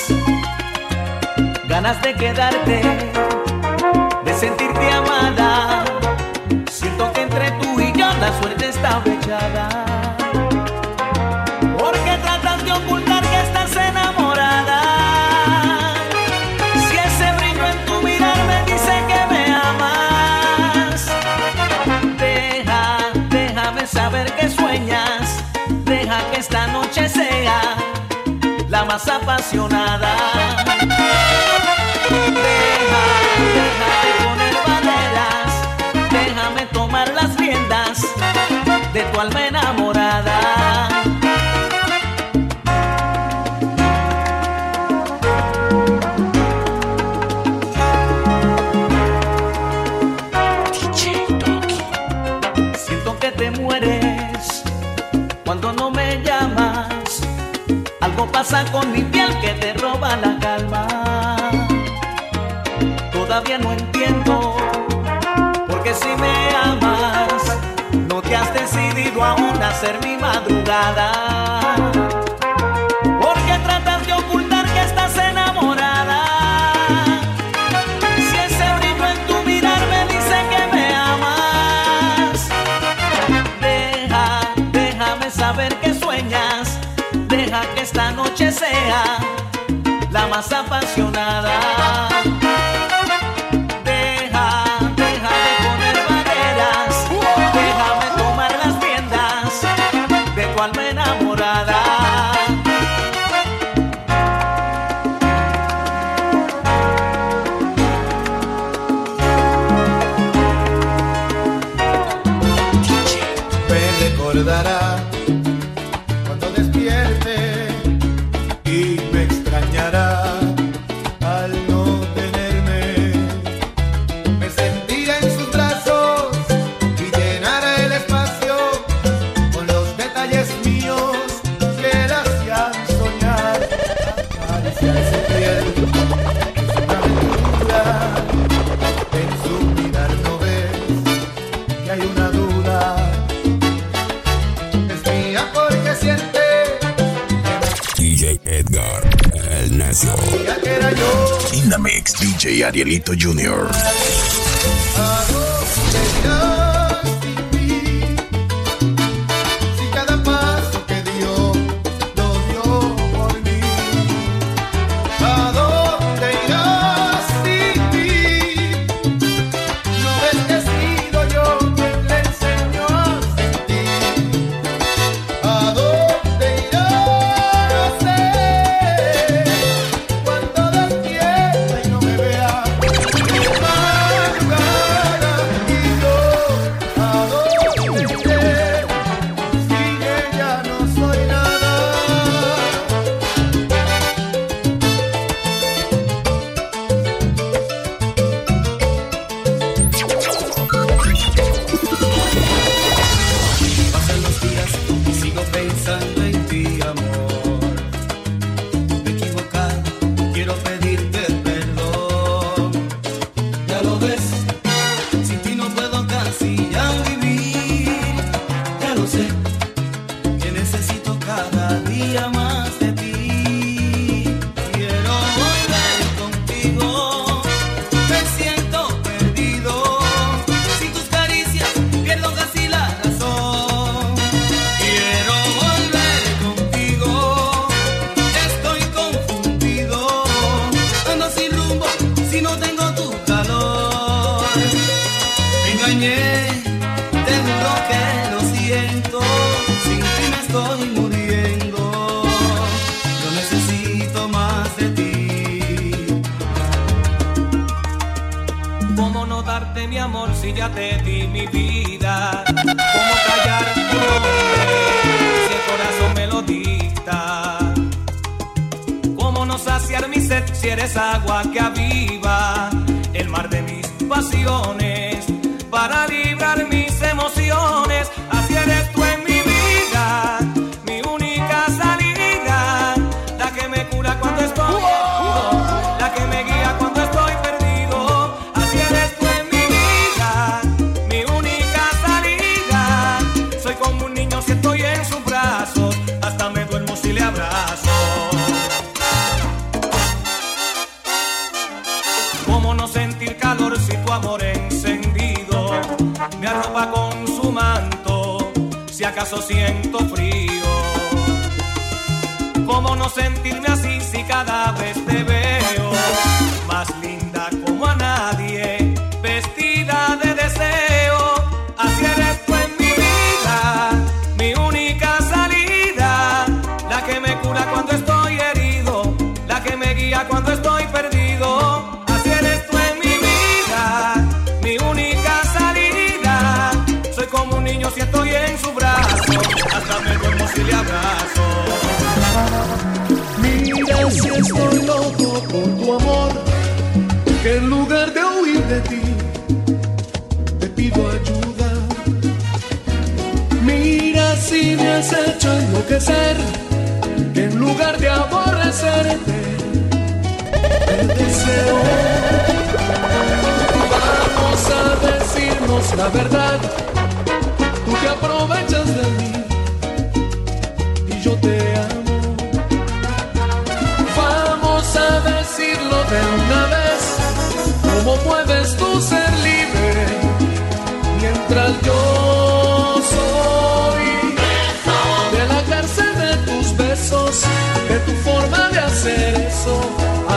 ganas de quedarte, de sentirte amada. Siento que entre tú y yo la suerte está fechada. sea la más apasionada. mi madrugada. Delito Junior. no sentirme así si cada vez te veo? has hecho enloquecer, que en lugar de aborrecerte, el deseo. Vamos a decirnos la verdad, tú te aprovechas de mí y yo te amo. Vamos a decirlo de una vez, ¿cómo mueves tú?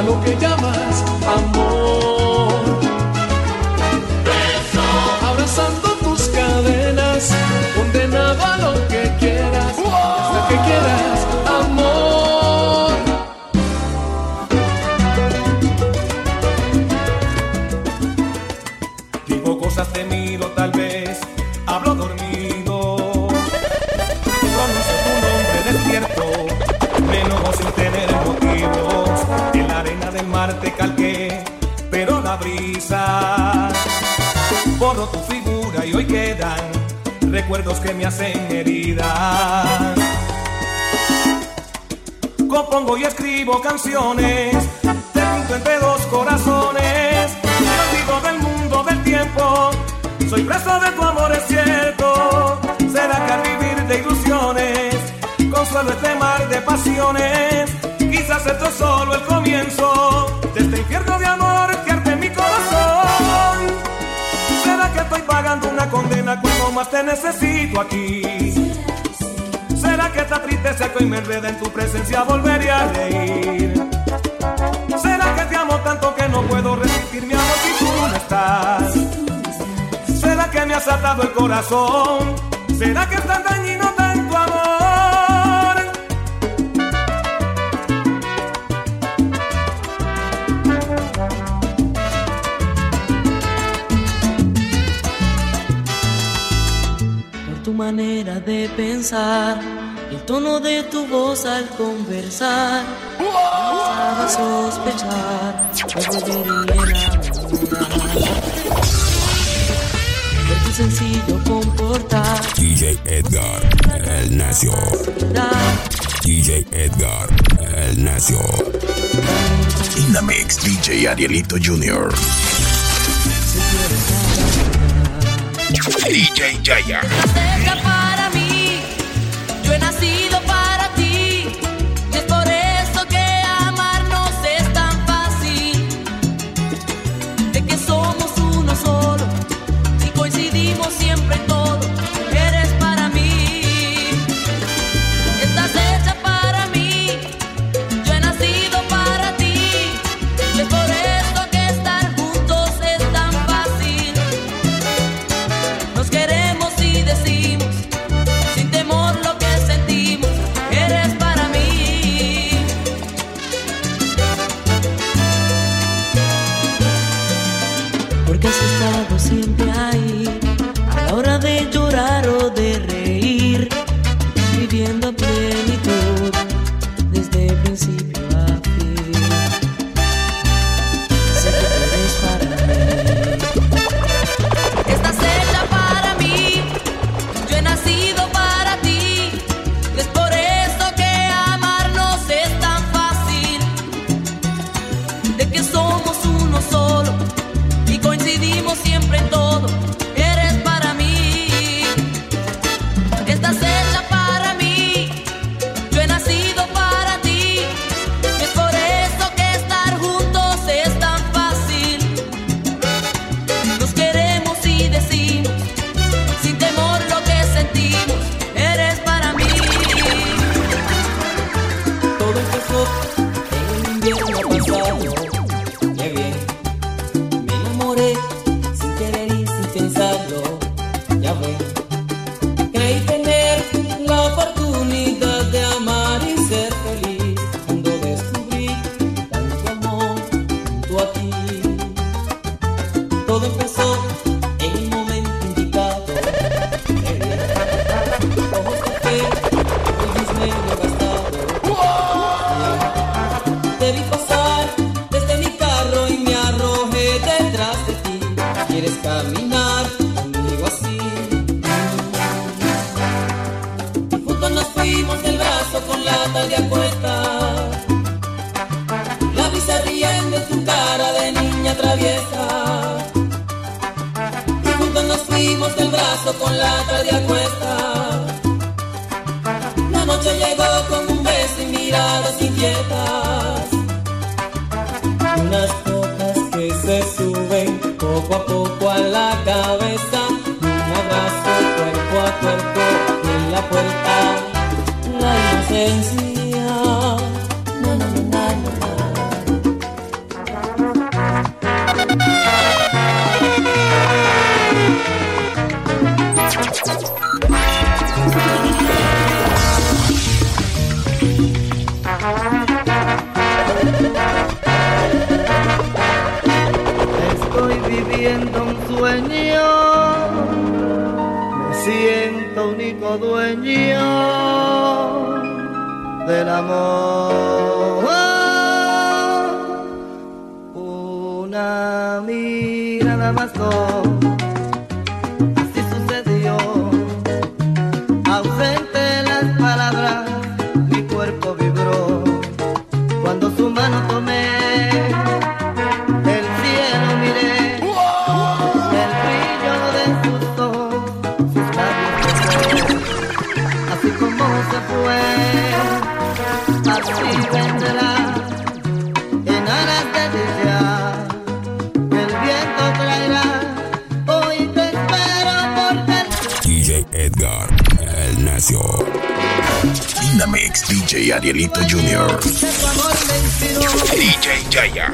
lo que llama recuerdos que me hacen heridas. Compongo y escribo canciones, te junto entre dos corazones, olvido del mundo del tiempo, soy preso de tu amor es cierto, será que al vivir de ilusiones, consuelo este mar de pasiones, quizás esto es solo el comienzo de este infierno de amor que arde en mi corazón, será que estoy pagando una condena más te necesito aquí? ¿Será que esta tristeza que hoy me enreda en tu presencia volvería a reír? ¿Será que te amo tanto que no puedo resistir mi amor si tú no estás? ¿Será que me has atado el corazón? ¿Será que es de pensar, el tono de tu voz al conversar, comenzaba a sospechar, me volvería a enamorar. Por tu sencillo comportar, DJ Edgar, el necio. DJ Edgar, el necio. In the mix, DJ Arielito Jr. DJ Jaya. Todo empezó en el momento indicado. Ojos el medio gastado. Te vi pasar desde mi carro y me arrojé detrás de ti. ¿Quieres caminar conmigo así? Juntos nos fuimos del brazo con la tarde a cuesta. La brisa riendo en tu cara de niña traviesa. Con la tarde a cuesta. La noche llegó con un beso y miradas inquietas. Unas pocas que se suben poco a poco a la cabeza. Un abrazo cuerpo a cuerpo en la puerta. La inocencia. Viviendo un sueño, me siento único dueño del amor. Una mirada bastó, así Arielito Jr. DJ Jaya.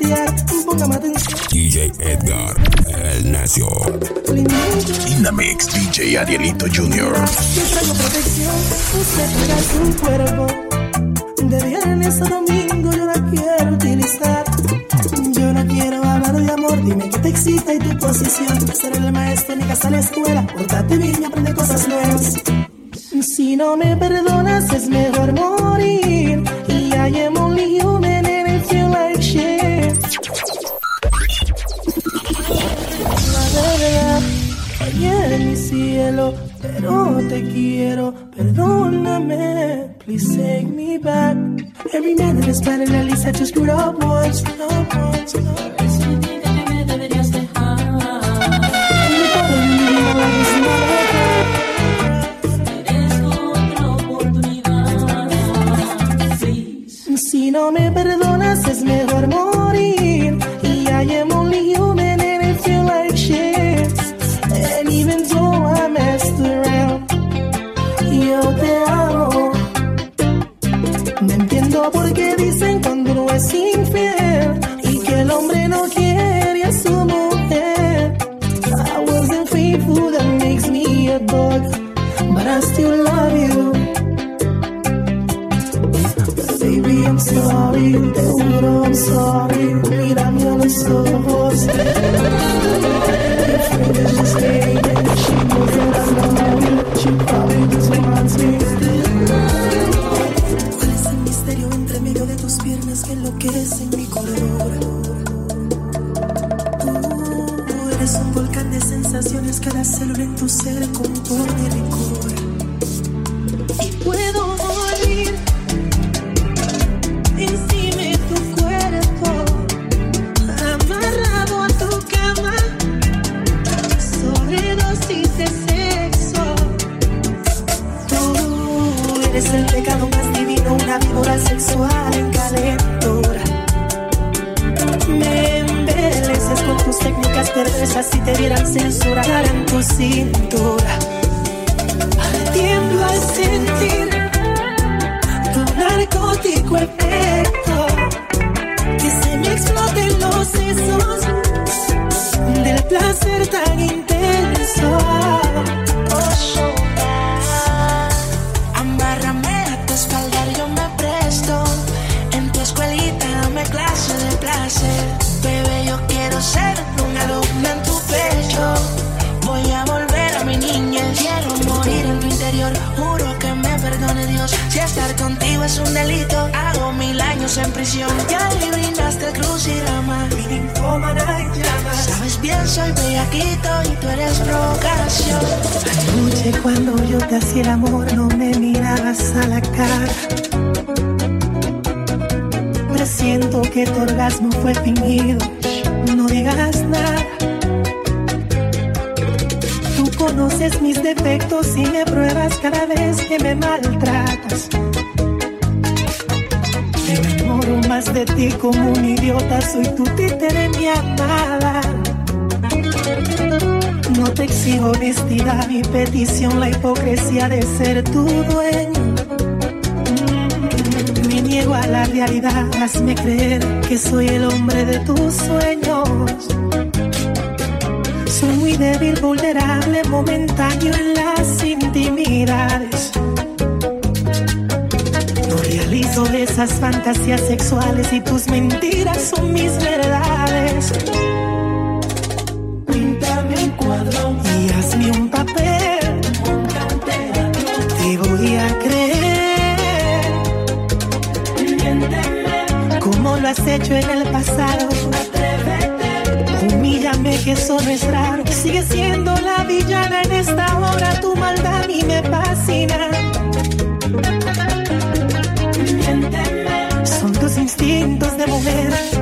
chatear y póngame atención. DJ Edgar, el necio. Dynamics DJ Arielito Jr. Te traigo protección, tú separás un cuerpo. De viernes a domingo yo la quiero utilizar. Yo no quiero amar y amor, dime que te excita y tu posición. Seré la maestra en casa a la escuela, portate bien y aprende cosas nuevas. Si no me perdonas es mejor morir pero te quiero, perdóname, please take me back. Every man that is bad at least I just screwed up once, up once, up once. Si no me perdonas es mejor. hacerlo en tu ser con todo mi licor. esas fantasías sexuales y tus mentiras son mis verdades. Píntame un cuadro y hazme un papel. Te voy a creer. Como lo has hecho en el pasado. Humíllame que eso no es raro. Sigue siendo la villana en esta hora. Tu maldad a mí me fascina. minute.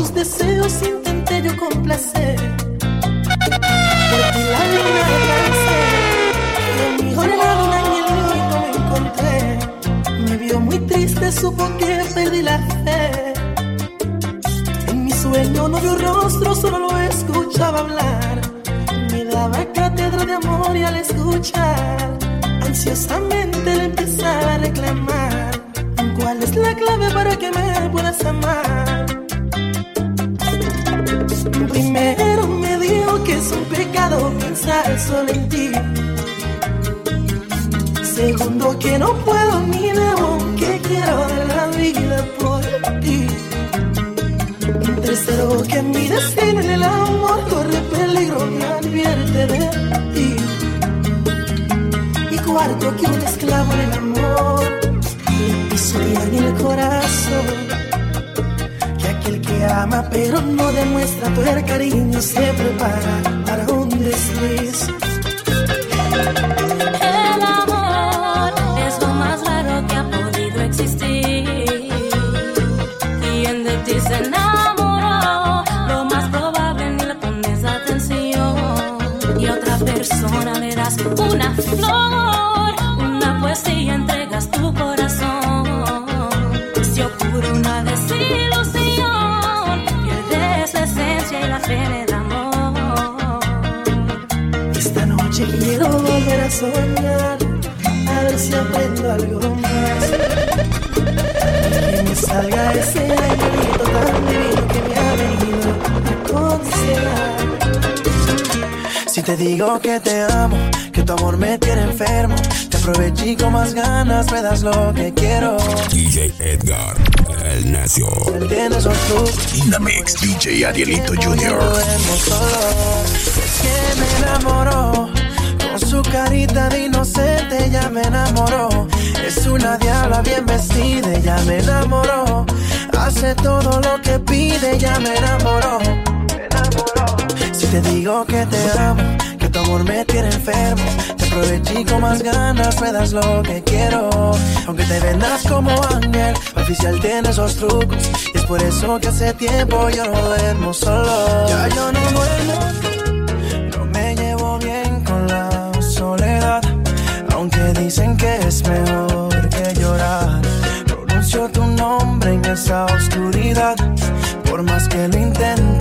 tus deseos intenté yo complacer. Porque la luna alcancé, mi jornada en el me encontré. Me vio muy triste, supo que perdí la fe. En mi sueño no vio rostro, solo lo escuchaba hablar. Me daba cátedra de amor y al escuchar, ansiosamente le empezaba a reclamar. ¿Cuál es la clave para que me puedas amar? Primero me dijo que es un pecado pensar solo en ti. Segundo que no puedo ni debo que quiero dar la vida por ti. Tercero que mi destino en el amor corre peligro me advierte de ti. Y cuarto que un esclavo en el amor le en el corazón ama, pero no demuestra tu cariño, se prepara para un desliz. A soñar, a ver si aprendo algo más. Que me salga ese angelito tan divino que me ha venido a consolar. Si te digo que te amo, que tu amor me tiene enfermo, te aproveché con más ganas, me das lo que quiero. DJ Edgar, el necio. In the mix, DJ Arielito Jr. Es que me enamoró, su carita de inocente ya me enamoró. Es una diabla bien vestida, ya me enamoró. Hace todo lo que pide, ya me enamoró. Si te digo que te amo, que tu amor me tiene enfermo, te aproveché con más ganas, me das lo que quiero. Aunque te vendas como ángel, oficial tiene esos trucos. Y es por eso que hace tiempo yo no duermo solo. Ya yo no duermo, dicen que es mejor que llorar. Pronuncio tu nombre en esa oscuridad, por más que lo intento.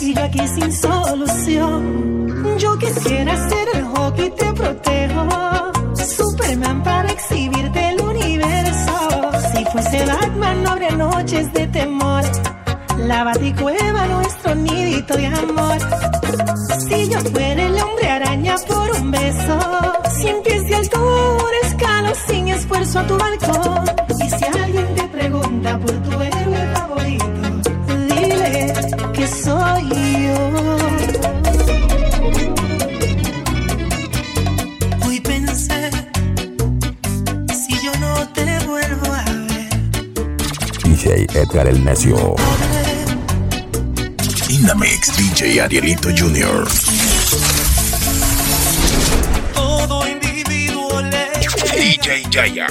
Y yo aquí sin solución. Yo quisiera ser el hockey te protejo, Superman para exhibirte el universo. Si fuese Batman no habría noches de temor. La baticueva, nuestro nidito de amor. El necio. In the mix, DJ Arielito Jr. Todo individuo le DJ Jaya.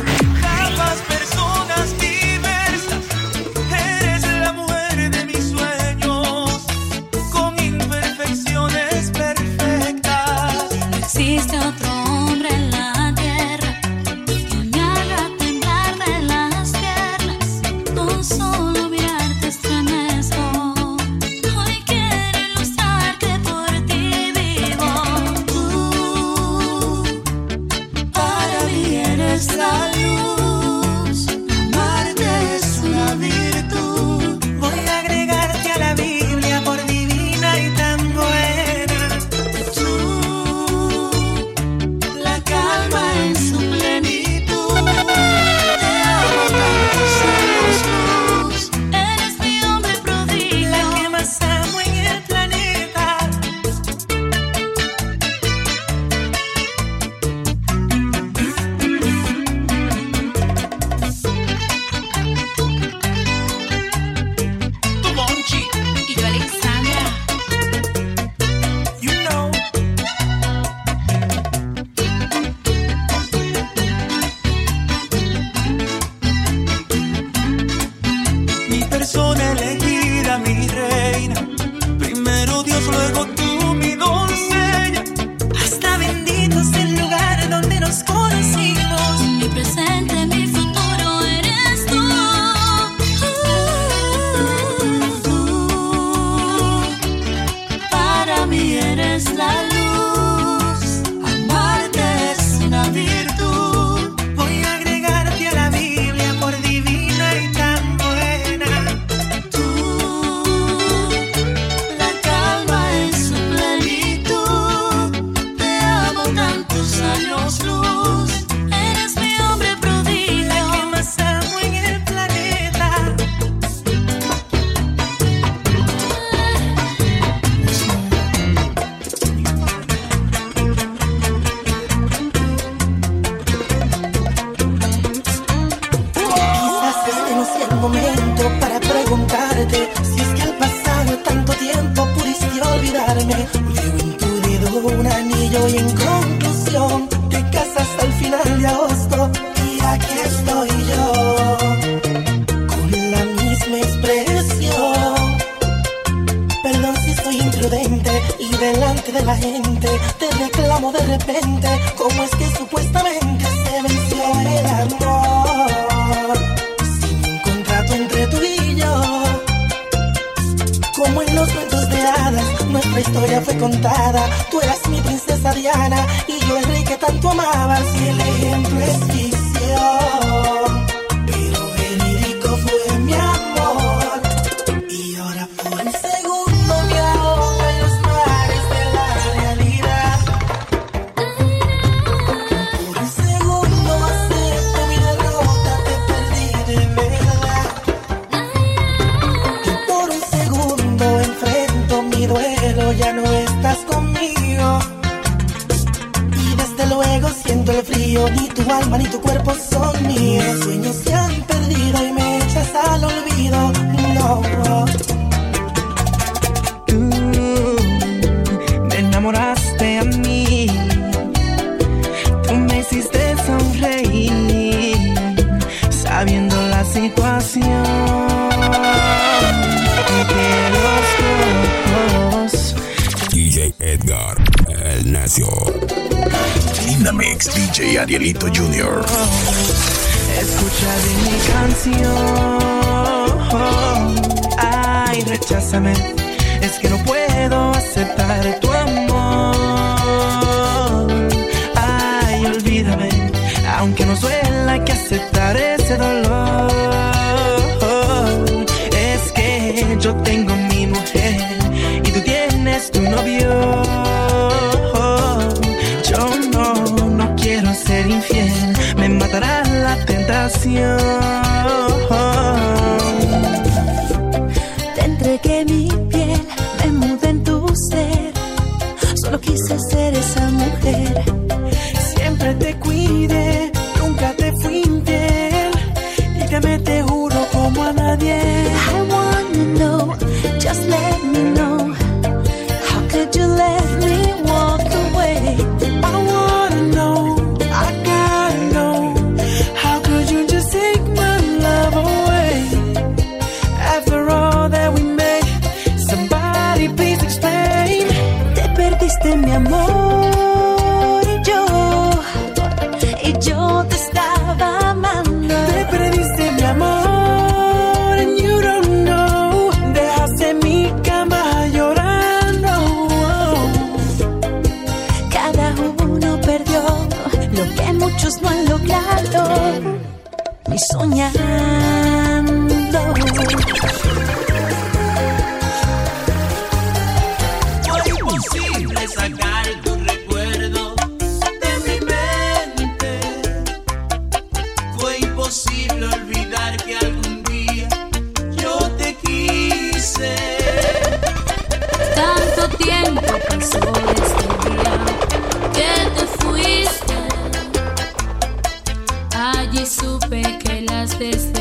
Este supe que las des. this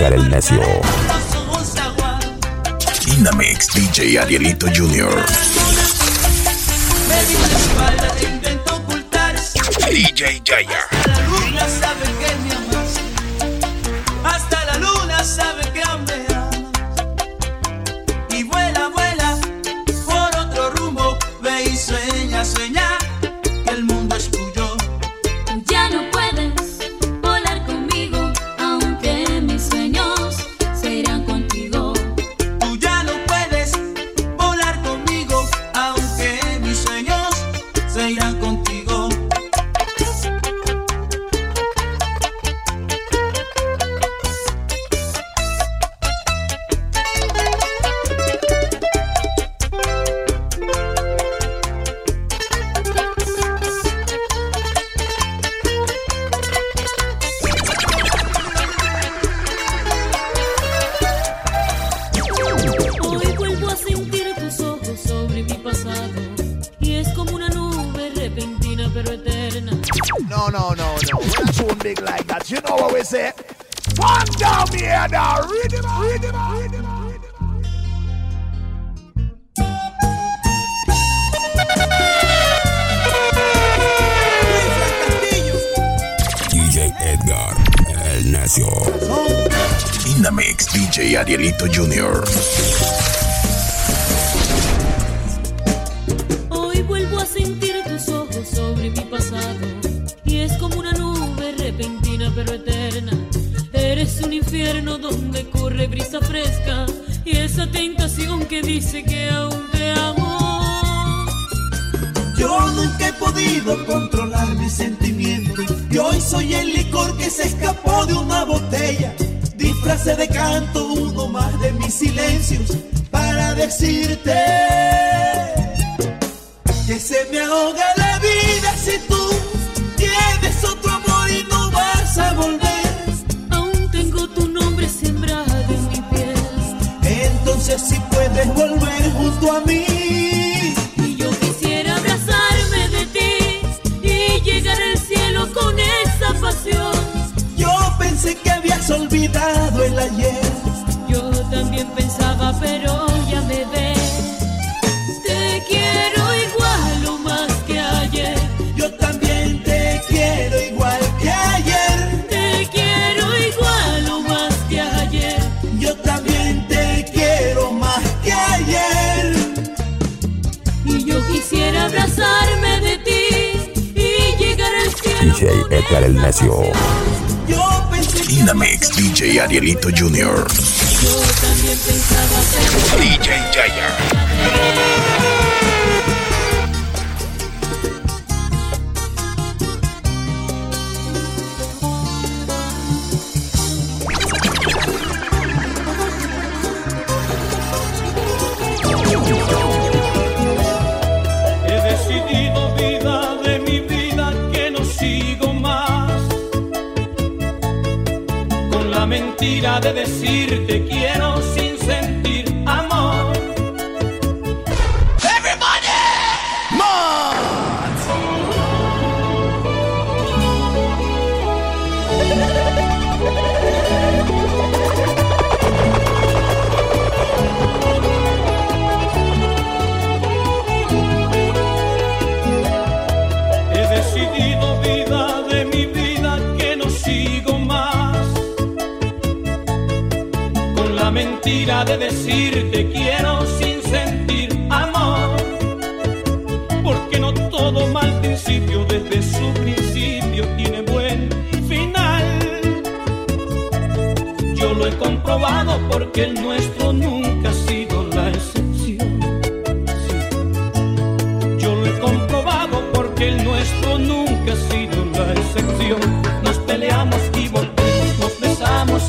Walter el Necio. Dynamics DJ Arielito Jr. DJ Jaya.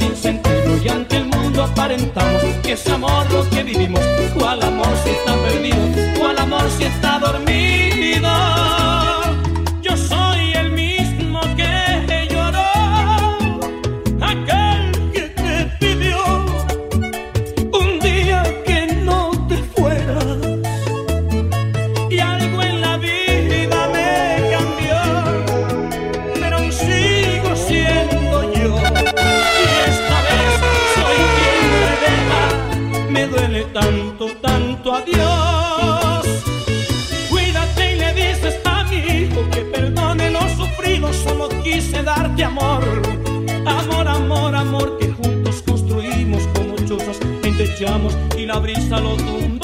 sin sentido y ante el mundo aparentamos que es amor lo que vivimos. ¿Cuál amor si está perdido? ¿Cuál amor si está dormido? darte amor, amor, amor, amor que juntos construimos como chorzos, entechamos y la brisa lo tumba.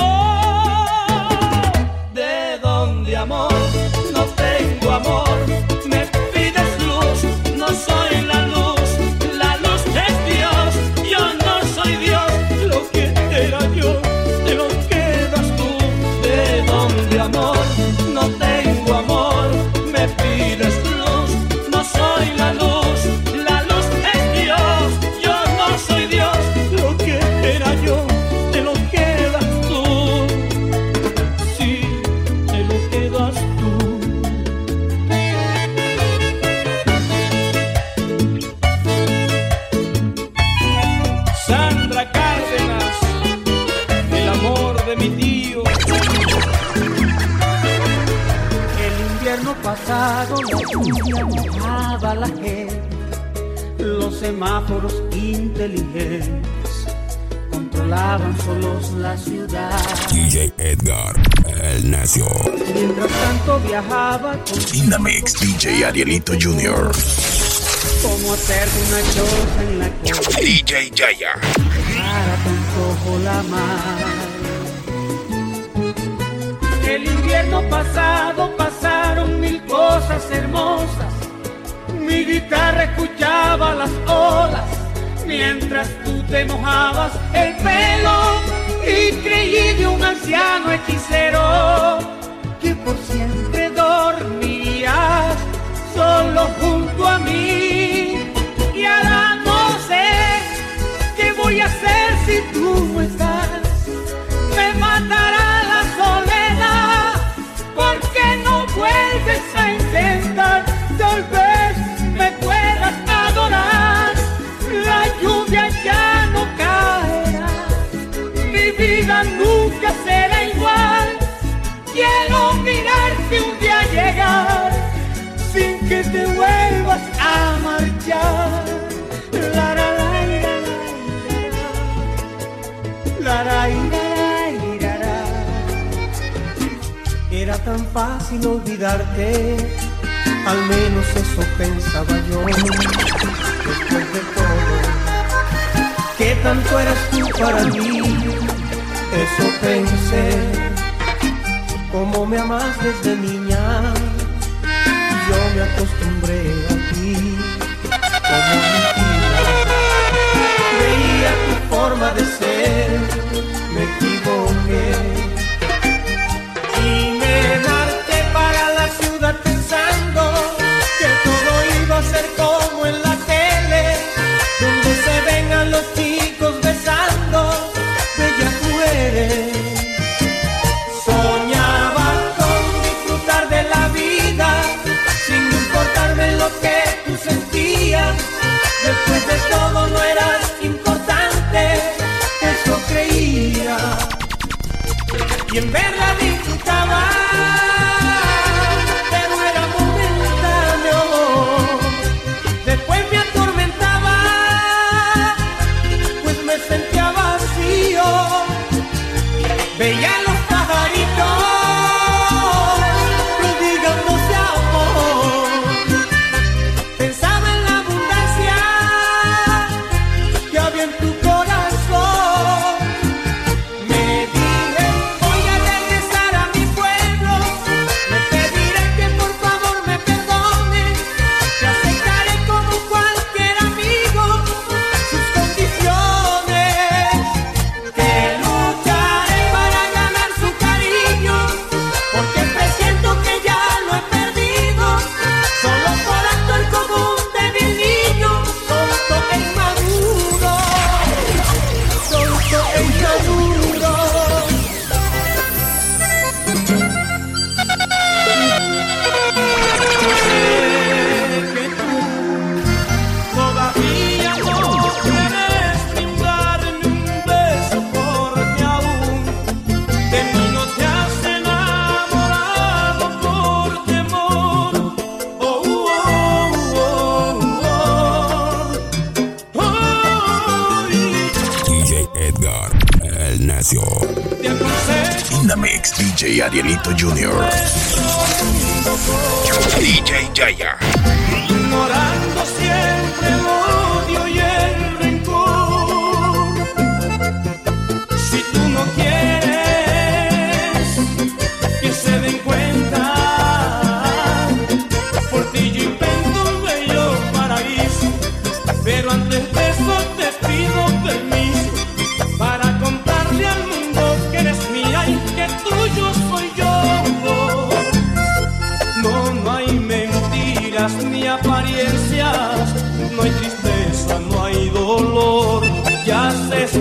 Semáforos inteligentes controlaban solos la ciudad. DJ Edgar, el necio. Mientras tanto viajaba con Inamix DJ Arielito Jr. como hacer una choza en la costa DJ Jaya. para tanto la mar. El invierno pasado pasaron mil cosas hermosas. Guitarra escuchaba las olas mientras tú te mojabas el pelo y creí de un anciano hechicero que por siempre dormirías solo junto a mí. Fácil olvidarte, al menos eso pensaba yo. Después de todo, que tanto eras tú para mí, eso pensé. Como me amas desde niña, yo me acostumbré a ti. Como mi vida, veía tu forma de ser, DJ Arielito Jr. DJ Jaya.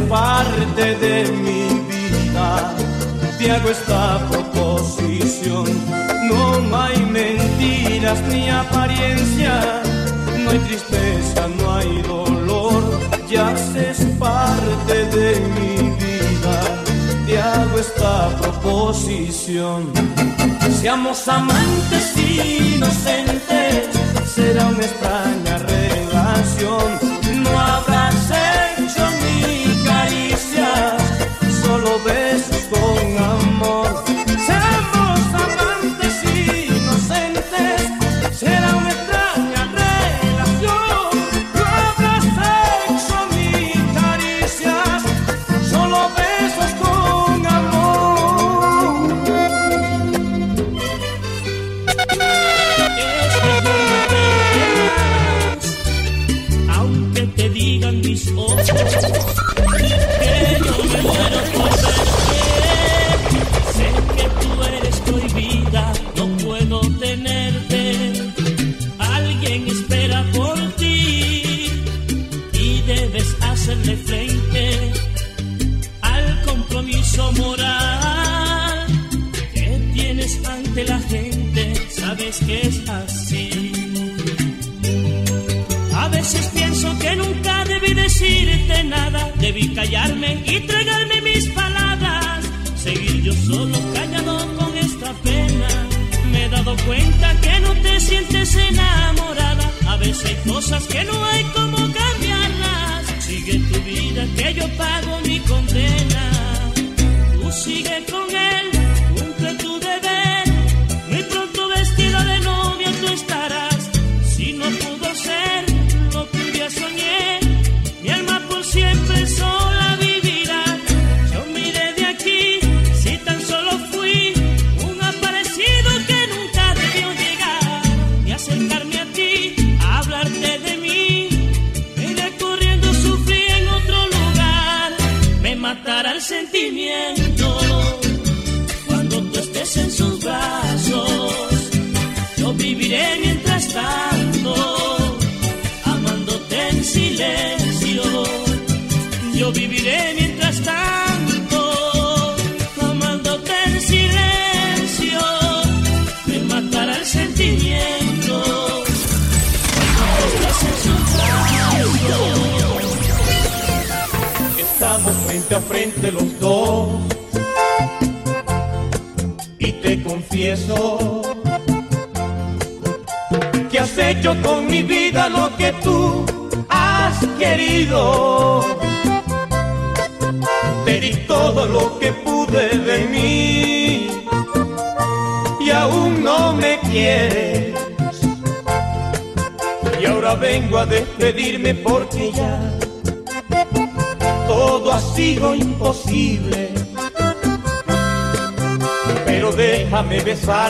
parte de mi vida. Te hago esta proposición. No hay mentiras ni apariencia. No hay tristeza, no hay dolor. Ya es parte de mi vida. Te hago esta proposición. Seamos amantes inocentes. Será una extraña relación. No habrá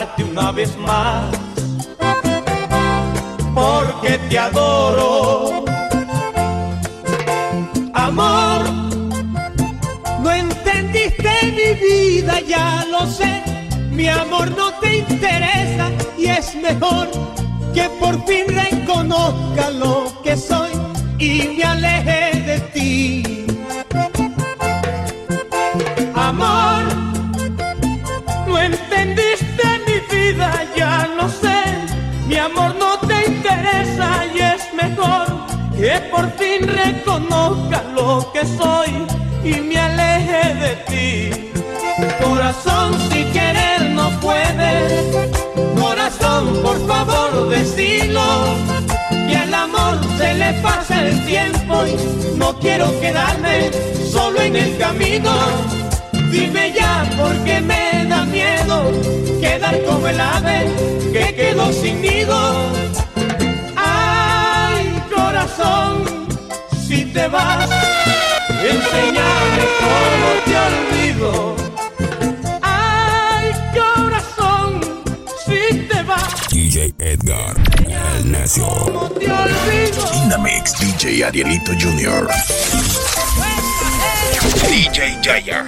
bateu na vez. te vas, enséñame cómo te olvido. Ay, corazón, si te vas. DJ Edgar, el necio. Cómo DJ Arielito Jr. DJ Jaya.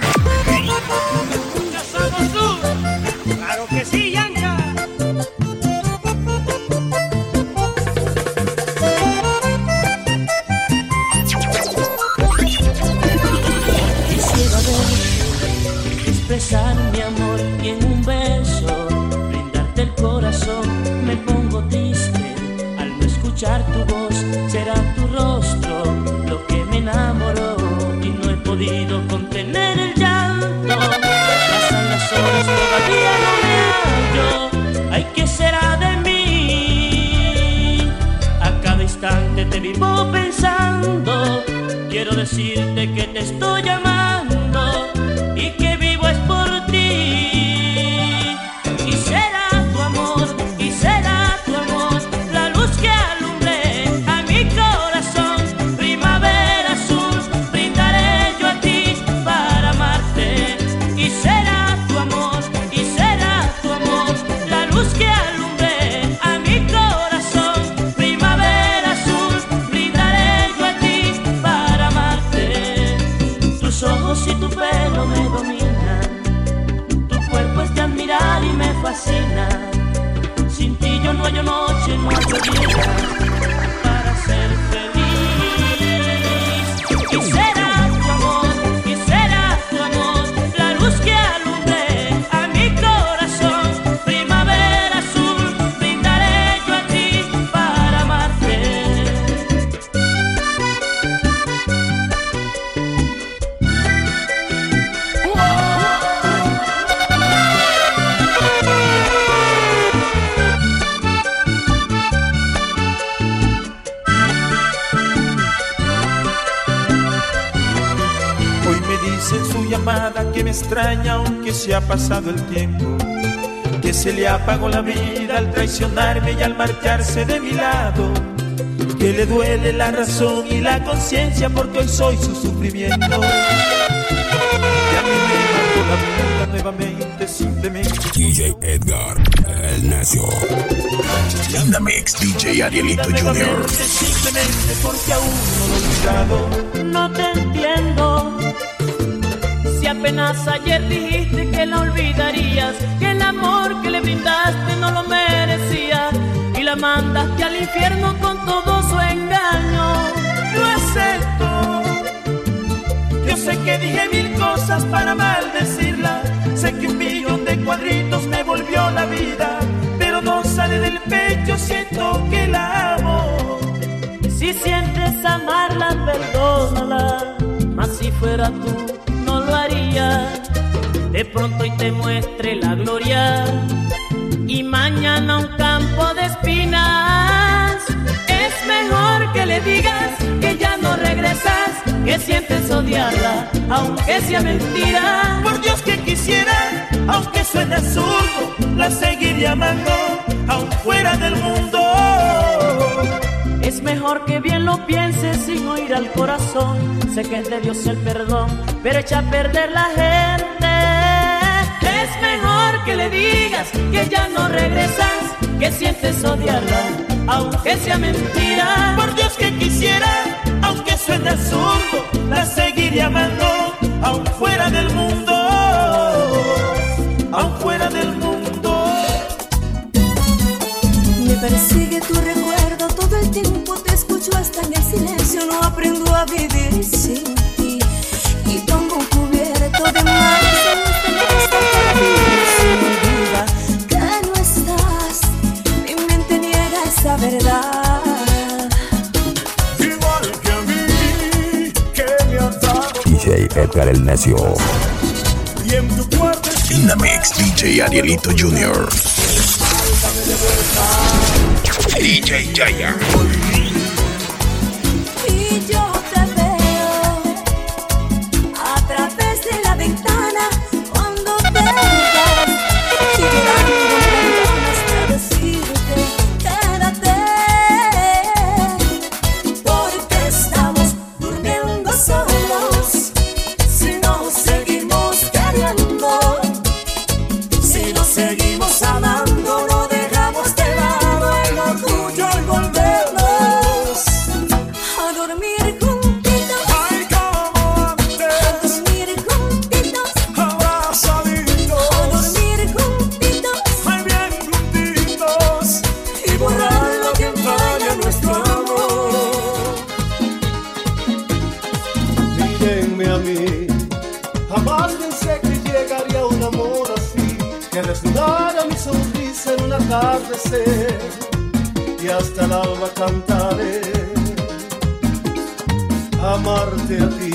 Decirte que te estoy llamando pasado el tiempo. Que se le apagó la vida al traicionarme y al marcharse de mi lado. Que le duele la razón y la conciencia porque hoy soy su sufrimiento. Y a mí me la vida nuevamente simplemente. DJ Edgar, el necio. The mix, DJ Arielito Jr. Simplemente porque aún no lo he olvidado. No te entiendo. Ayer dijiste que la olvidarías, que el amor que le brindaste no lo merecía y la mandaste al infierno con todo su engaño. No acepto. Yo sé que dije mil cosas para maldecirla. Sé que un millón de cuadritos me volvió la vida. Pero no sale del pecho, siento que la amo. Si sientes amarla, perdónala. Mas si fuera tú, lo. De pronto y te muestre la gloria. Y mañana un campo de espinas. Es mejor que le digas que ya no regresas. Que sientes odiarla, aunque sea mentira. Por Dios que quisiera, aunque suene absurdo, la seguiría amando, aun fuera del mundo. Es mejor que bien lo pienses sin oír al corazón. Sé que es de Dios el perdón, pero echa a perder la gente. Es mejor que le digas que ya no regresas, que sientes odiarla, aunque sea mentira. Por Dios que quisiera, aunque suene absurdo, la seguiría amando, aun fuera del mundo. Aun fuera del mundo. Me persigue tu recuerdo todo el tiempo, te escucho hasta en el silencio, no aprendo a vivir DJ Edgar, el necio. mix, DJ Arielito Jr. DJ Jaya. Atardecer y hasta el alba cantaré. Amarte a ti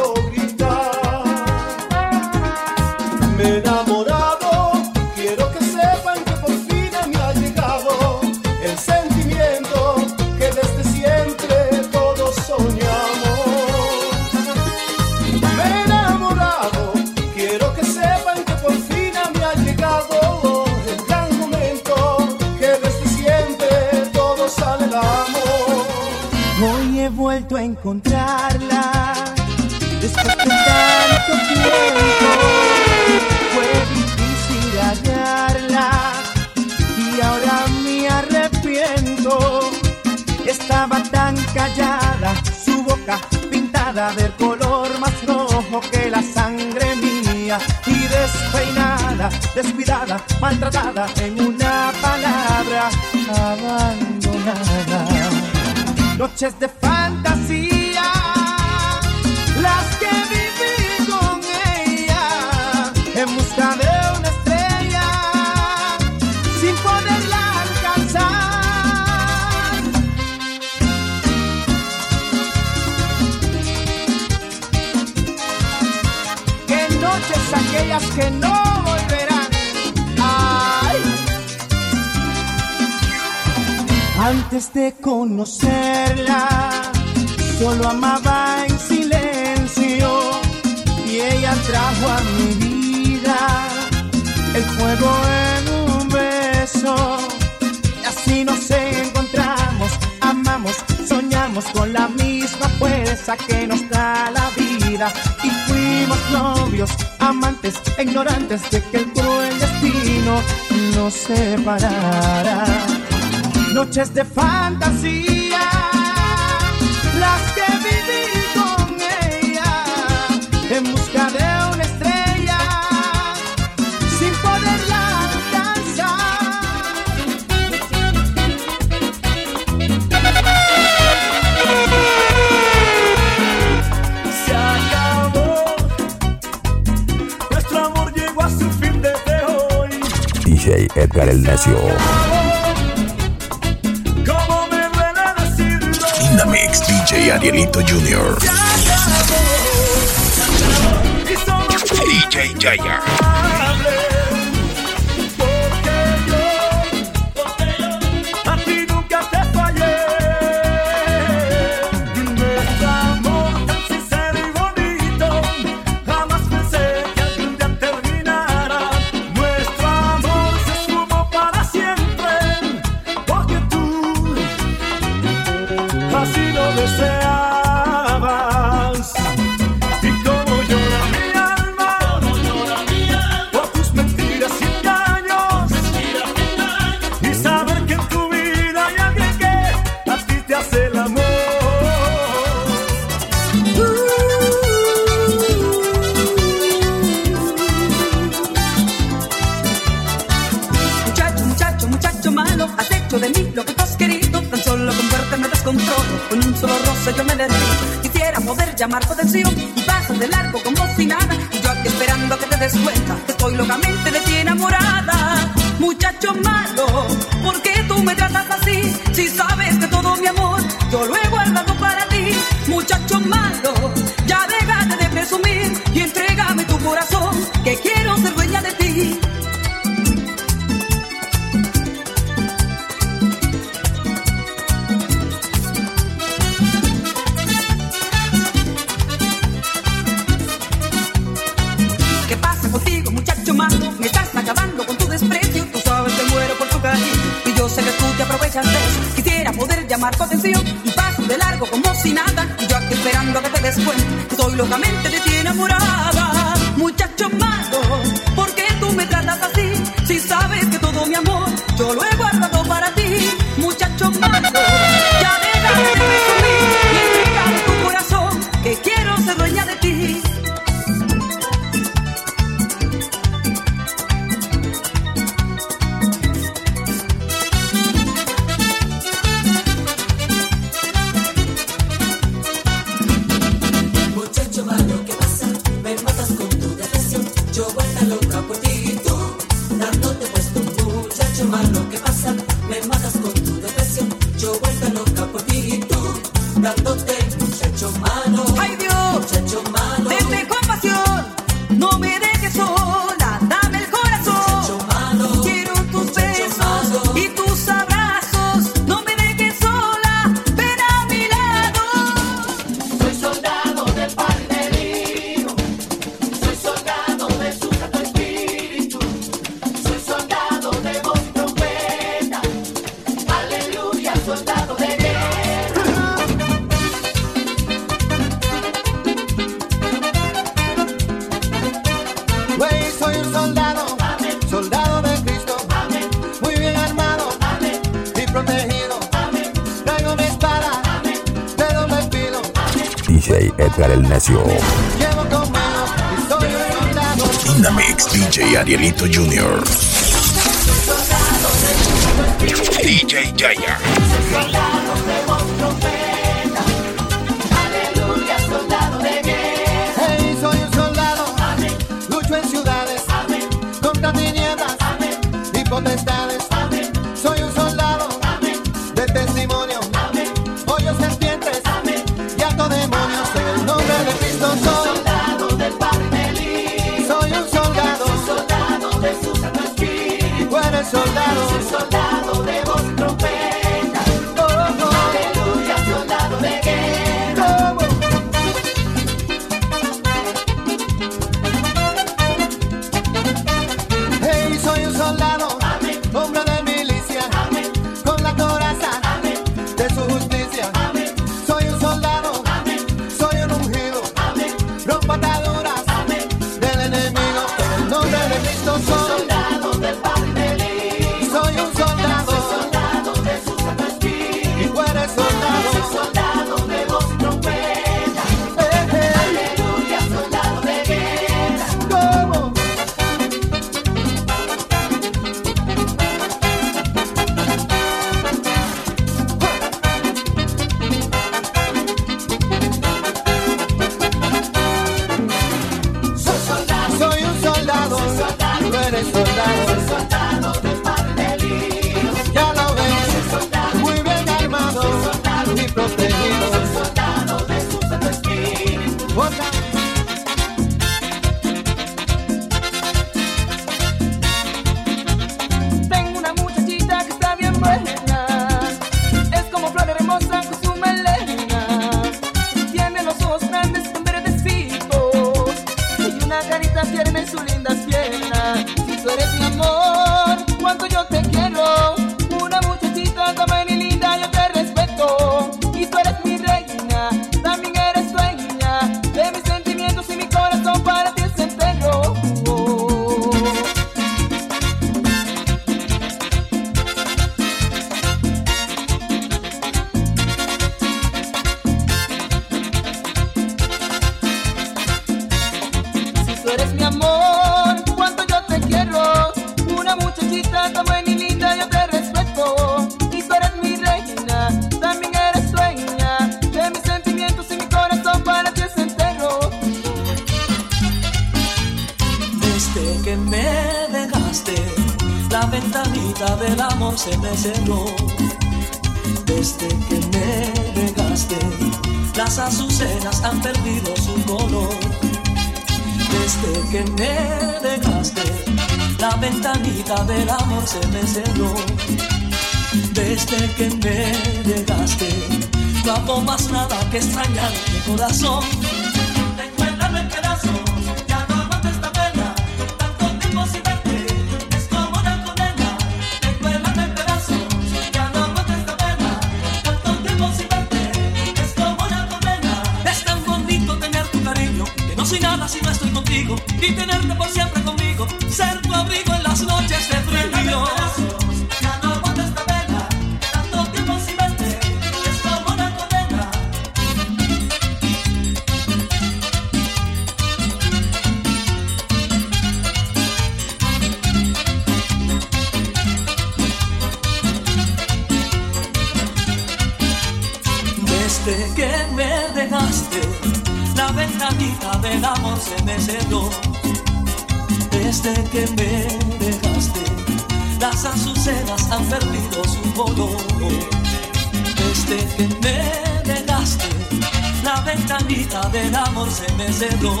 llamarita del amor se me cerró.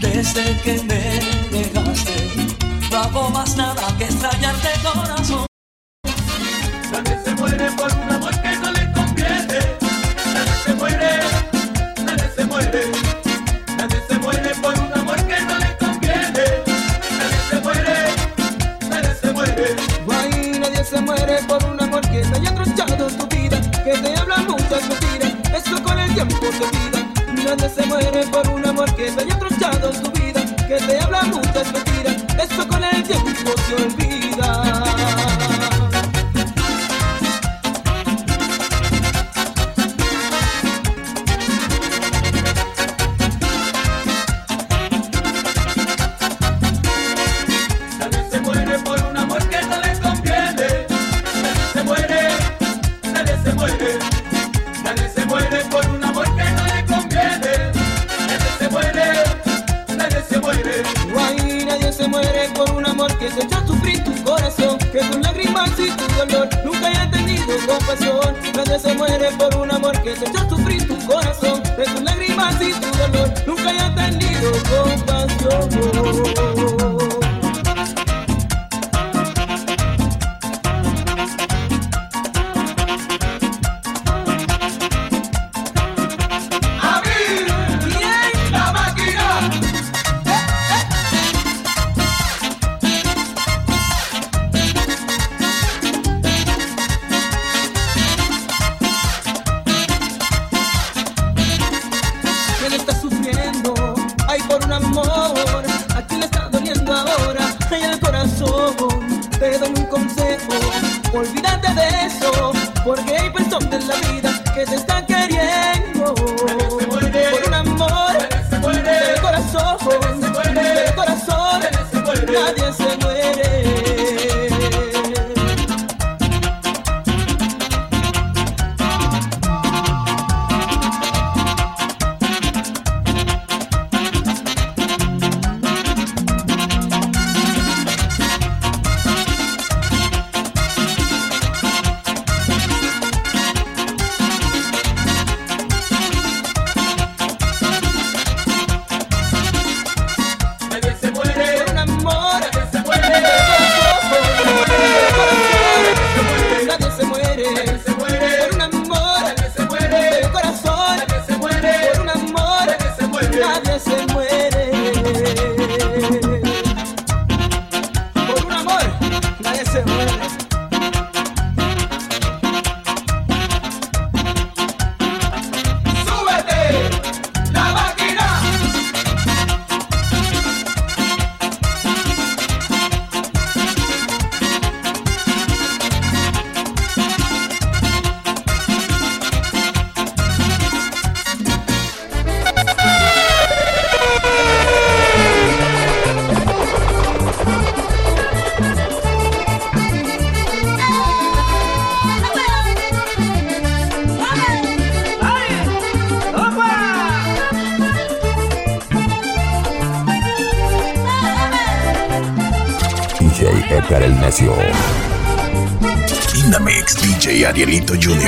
Desde que me dejaste, no hago más nada que extrañarte corazón. tantas mentiras, eso con el tiempo se. Palacio. Inamex DJ Arielito Jr.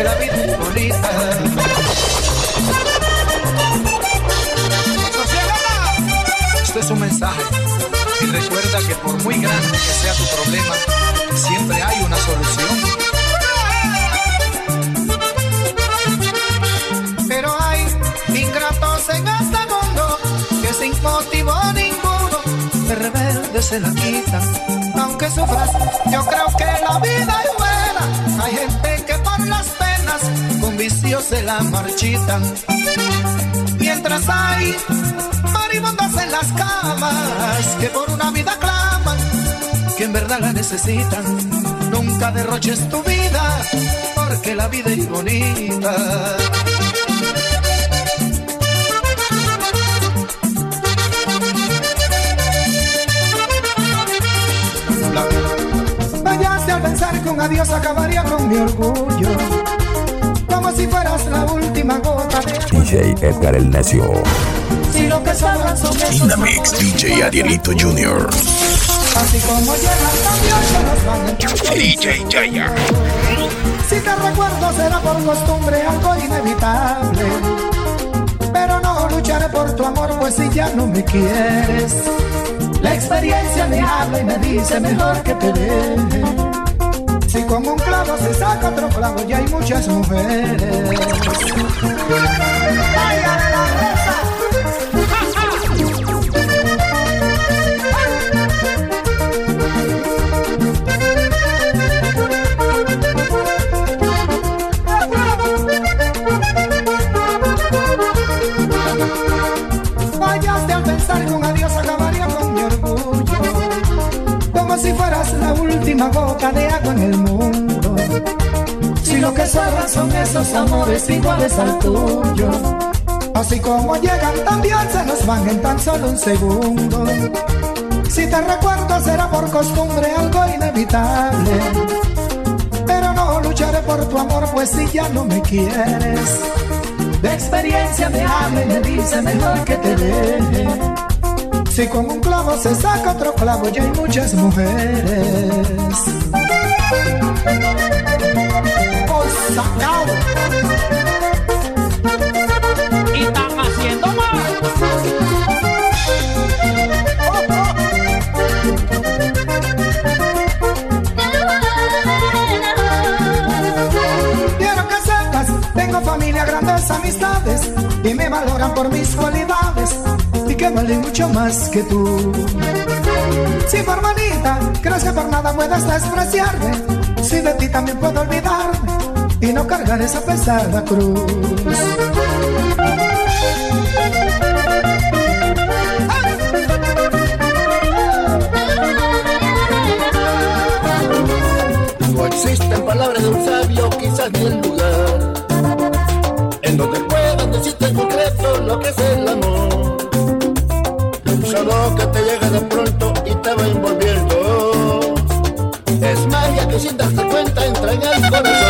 que la vida es. Esto es un mensaje y recuerda que por muy grande que sea tu problema, siempre hay una solución. Pero hay ingratos en este mundo que sin motivo ninguno de rebelde se la quitan. Aunque sufras, yo creo que la vida es buena. Hay gente con vicio se la marchitan. Mientras hay marimondas en las camas que por una vida claman, que en verdad la necesitan. Nunca derroches tu vida, porque la vida es bonita. Vayas al pensar con adiós acabaría con mi orgullo como si fueras la última gota de. DJ Edgar el Necio. Si lo que sobran son esos Inamix DJ Arielito Jr. Así como llegan también se nos van DJ Jaya. Si te recuerdo será por costumbre algo inevitable Pero no lucharé por tu amor pues si ya no me quieres La experiencia me habla y me dice mejor que te deje Si con un clavo se saca otro clavo ya hay muchas mujeres de agua en el mundo. Si lo que sobran son esos amores iguales al tuyo. Así como llegan también se nos van en tan solo un segundo. Si te recuerdo será por costumbre algo inevitable. Pero no lucharé por tu amor pues si ya no me quieres. De experiencia me habla y me dice mejor que te deje. Si con un clavo se saca otro clavo, ya hay muchas mujeres. Por sacado. Y están haciendo Quiero que sepas, tengo familia, grandes amistades y me valoran por mis cualidades que valen mucho más que tú. Si por bonita crees que por nada puedes despreciarme, si de ti también puedo olvidarme y no cargar esa pesada cruz. No existen palabras de un sabio, quizás ni el lugar en donde puedan decirte en concreto lo que es llega de pronto y te va envolviendo. Es magia que sin darte cuenta entra en el corazón.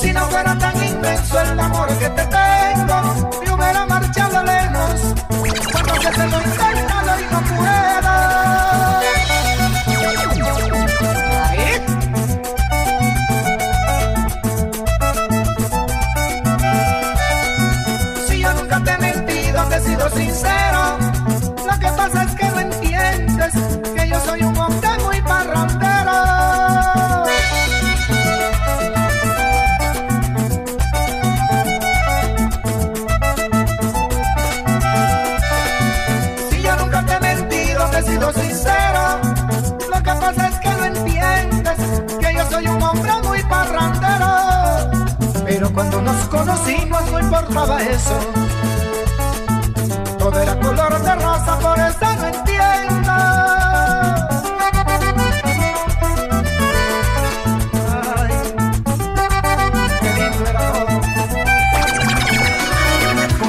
Si no fuera tan inmenso el amor que te tengo, me hubiera marchado lejos. Cuando se te lo Todo era color de rosa, por eso no entiendo.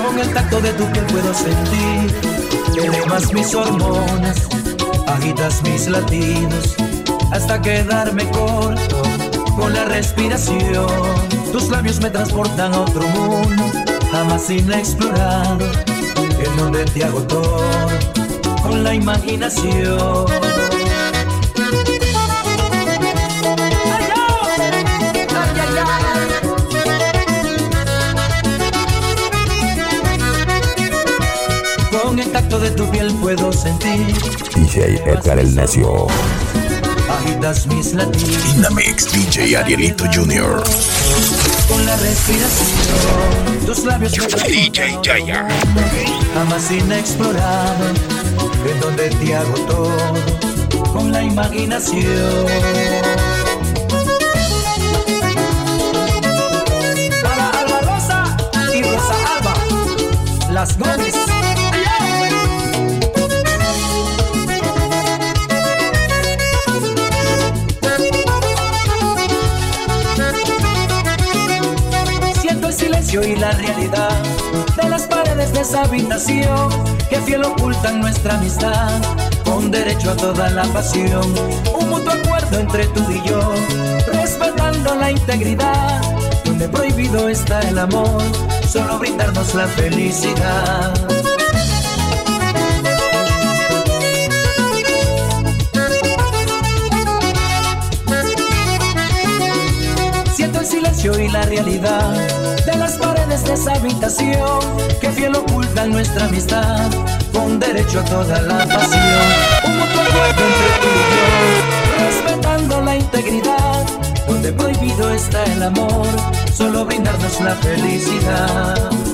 Con el tacto de tu piel puedo sentir que elevas mis hormonas, agitas mis latidos hasta quedarme corto con la respiración. Tus labios me transportan a otro mundo, jamás inexplorado, en donde te hago todo con la imaginación. Con el tacto de tu piel puedo sentir DJ Edgar el Necio. agitas mis latidos In the mix, DJ Arielito Jr. con la respiración. Tus labios me DJ Jaya. jamás inexplorado, en donde te hago todo con la imaginación. Para Alba Rosa y Rosa Alba, las Gómez. Silencio y la realidad de las paredes de esa habitación que fiel ocultan nuestra amistad con derecho a toda la pasión. Un mutuo acuerdo entre tú y yo, respetando la integridad, donde prohibido está el amor, solo brindarnos la felicidad. Y la realidad de las paredes de esa habitación que fiel ocultan nuestra amistad con derecho a toda la pasión. Un mutuo acuerdo entre tú y yo, respetando la integridad, donde prohibido está el amor, solo brindarnos la felicidad.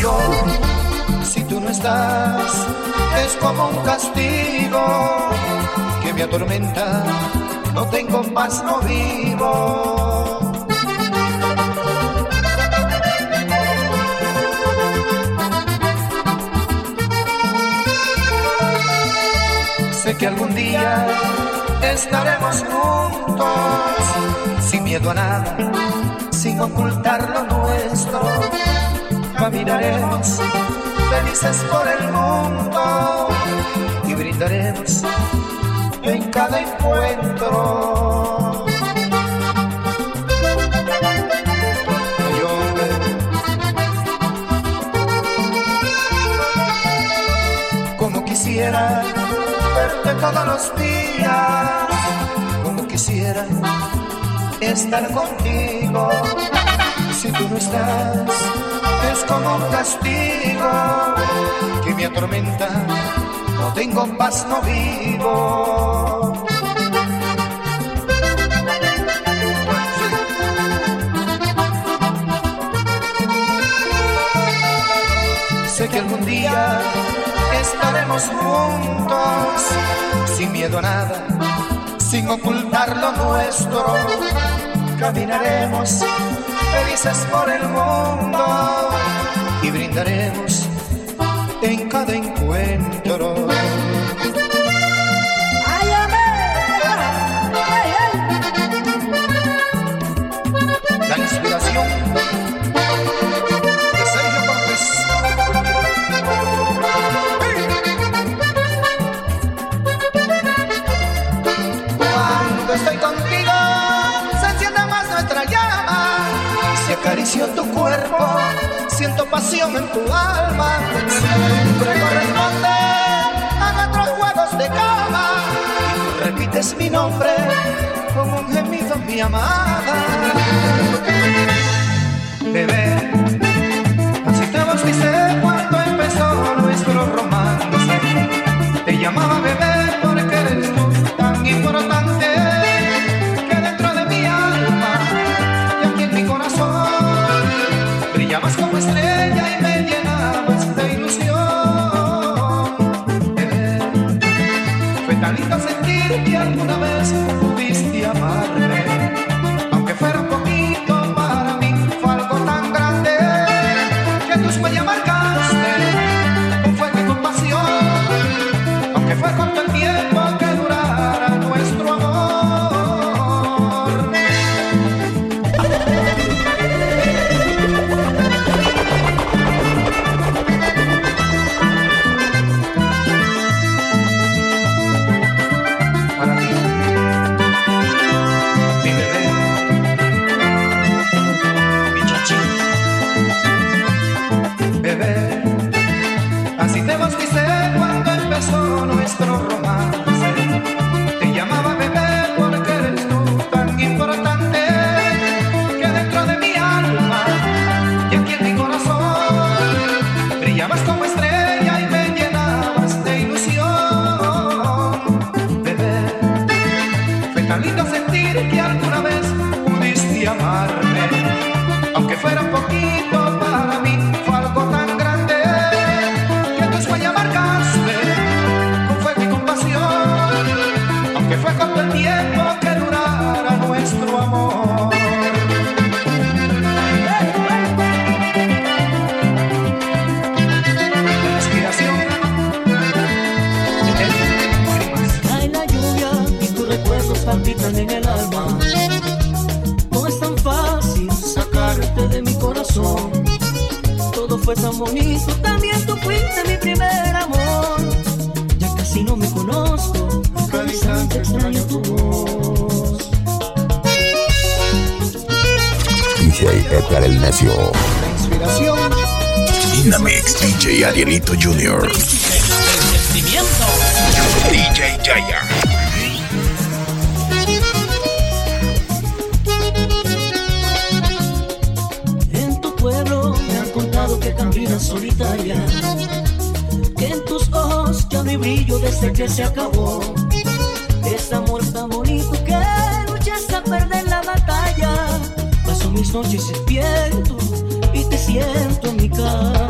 Si tú no estás, es como un castigo que me atormenta. No tengo paz, no vivo. Sé que algún día estaremos juntos, sin miedo a nada, sin ocultar lo nuestro. Caminaremos felices por el mundo y brindaremos en cada encuentro. Como quisiera verte todos los días, como quisiera estar contigo. Si tú no estás, como un castigo que me atormenta. No tengo paz, no vivo. Sé que algún día estaremos juntos, sin miedo a nada, sin ocultar lo nuestro. Caminaremos felices por el mundo y brindaremos en cada encuentro. La inspiración acaricio tu cuerpo, siento pasión en tu alma. Siempre corresponde a nuestros juegos de cama. Repites mi nombre como un gemido, mi amada. Bebé, así te vas Arielito Jr. DJ Jaya. En tu pueblo me han contado que caminas solitaria. Que en tus ojos ya no hay brillo desde que se acabó. Ese amor tan bonito que luchas a perder la batalla. Paso mis noches despierto y te siento en mi casa.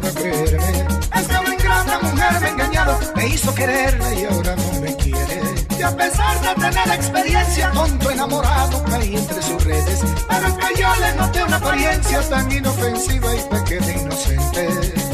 forzado a creerme. Esa ingrata mujer me ha engañado, me hizo quererla y ahora no me quiere. Y a pesar de tener experiencia, tonto enamorado caí entre sus redes. Pero es que yo le noté una apariencia tan inofensiva y pequeña inocente.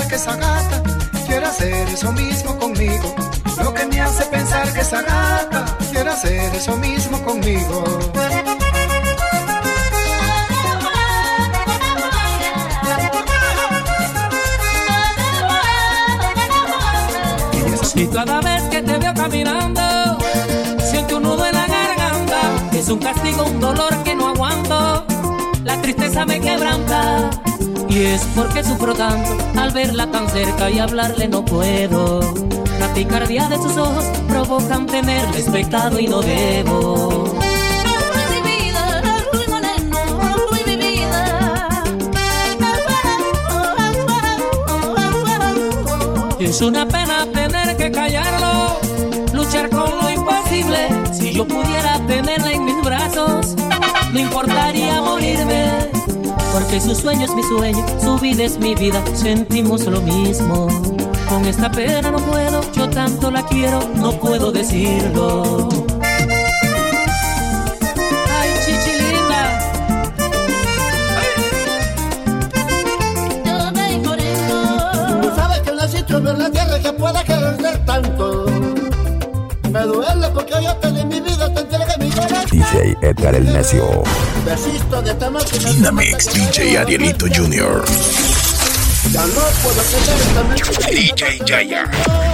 Que esa gata quiere hacer eso mismo conmigo. Lo que me hace pensar que esa gata quiere hacer eso mismo conmigo. Y cada vez que te veo caminando, siento un nudo en la garganta. Es un castigo, un dolor que no aguanto. La tristeza me quebranta. Y es porque sufro tanto al verla tan cerca y hablarle no puedo. La picardía de sus ojos provocan tenerle expectado y no debo. Es una pena tener que callarlo, luchar con lo imposible. Si yo pudiera tenerla en mis brazos, no importaría morirme. Porque su sueño es mi sueño, su vida es mi vida, sentimos lo mismo. Con esta pena no puedo, yo tanto la quiero, no puedo decirlo. Ay, chichilinda. Tú sabes que ver la tierra que pueda querer tanto. Me duele porque yo te di mi vida, te entregué mi corazón. DJ Edgar el Necio. Desisto mix, DJ Arielito Jr. Ya no puedo tener esta mente. DJ Jaya.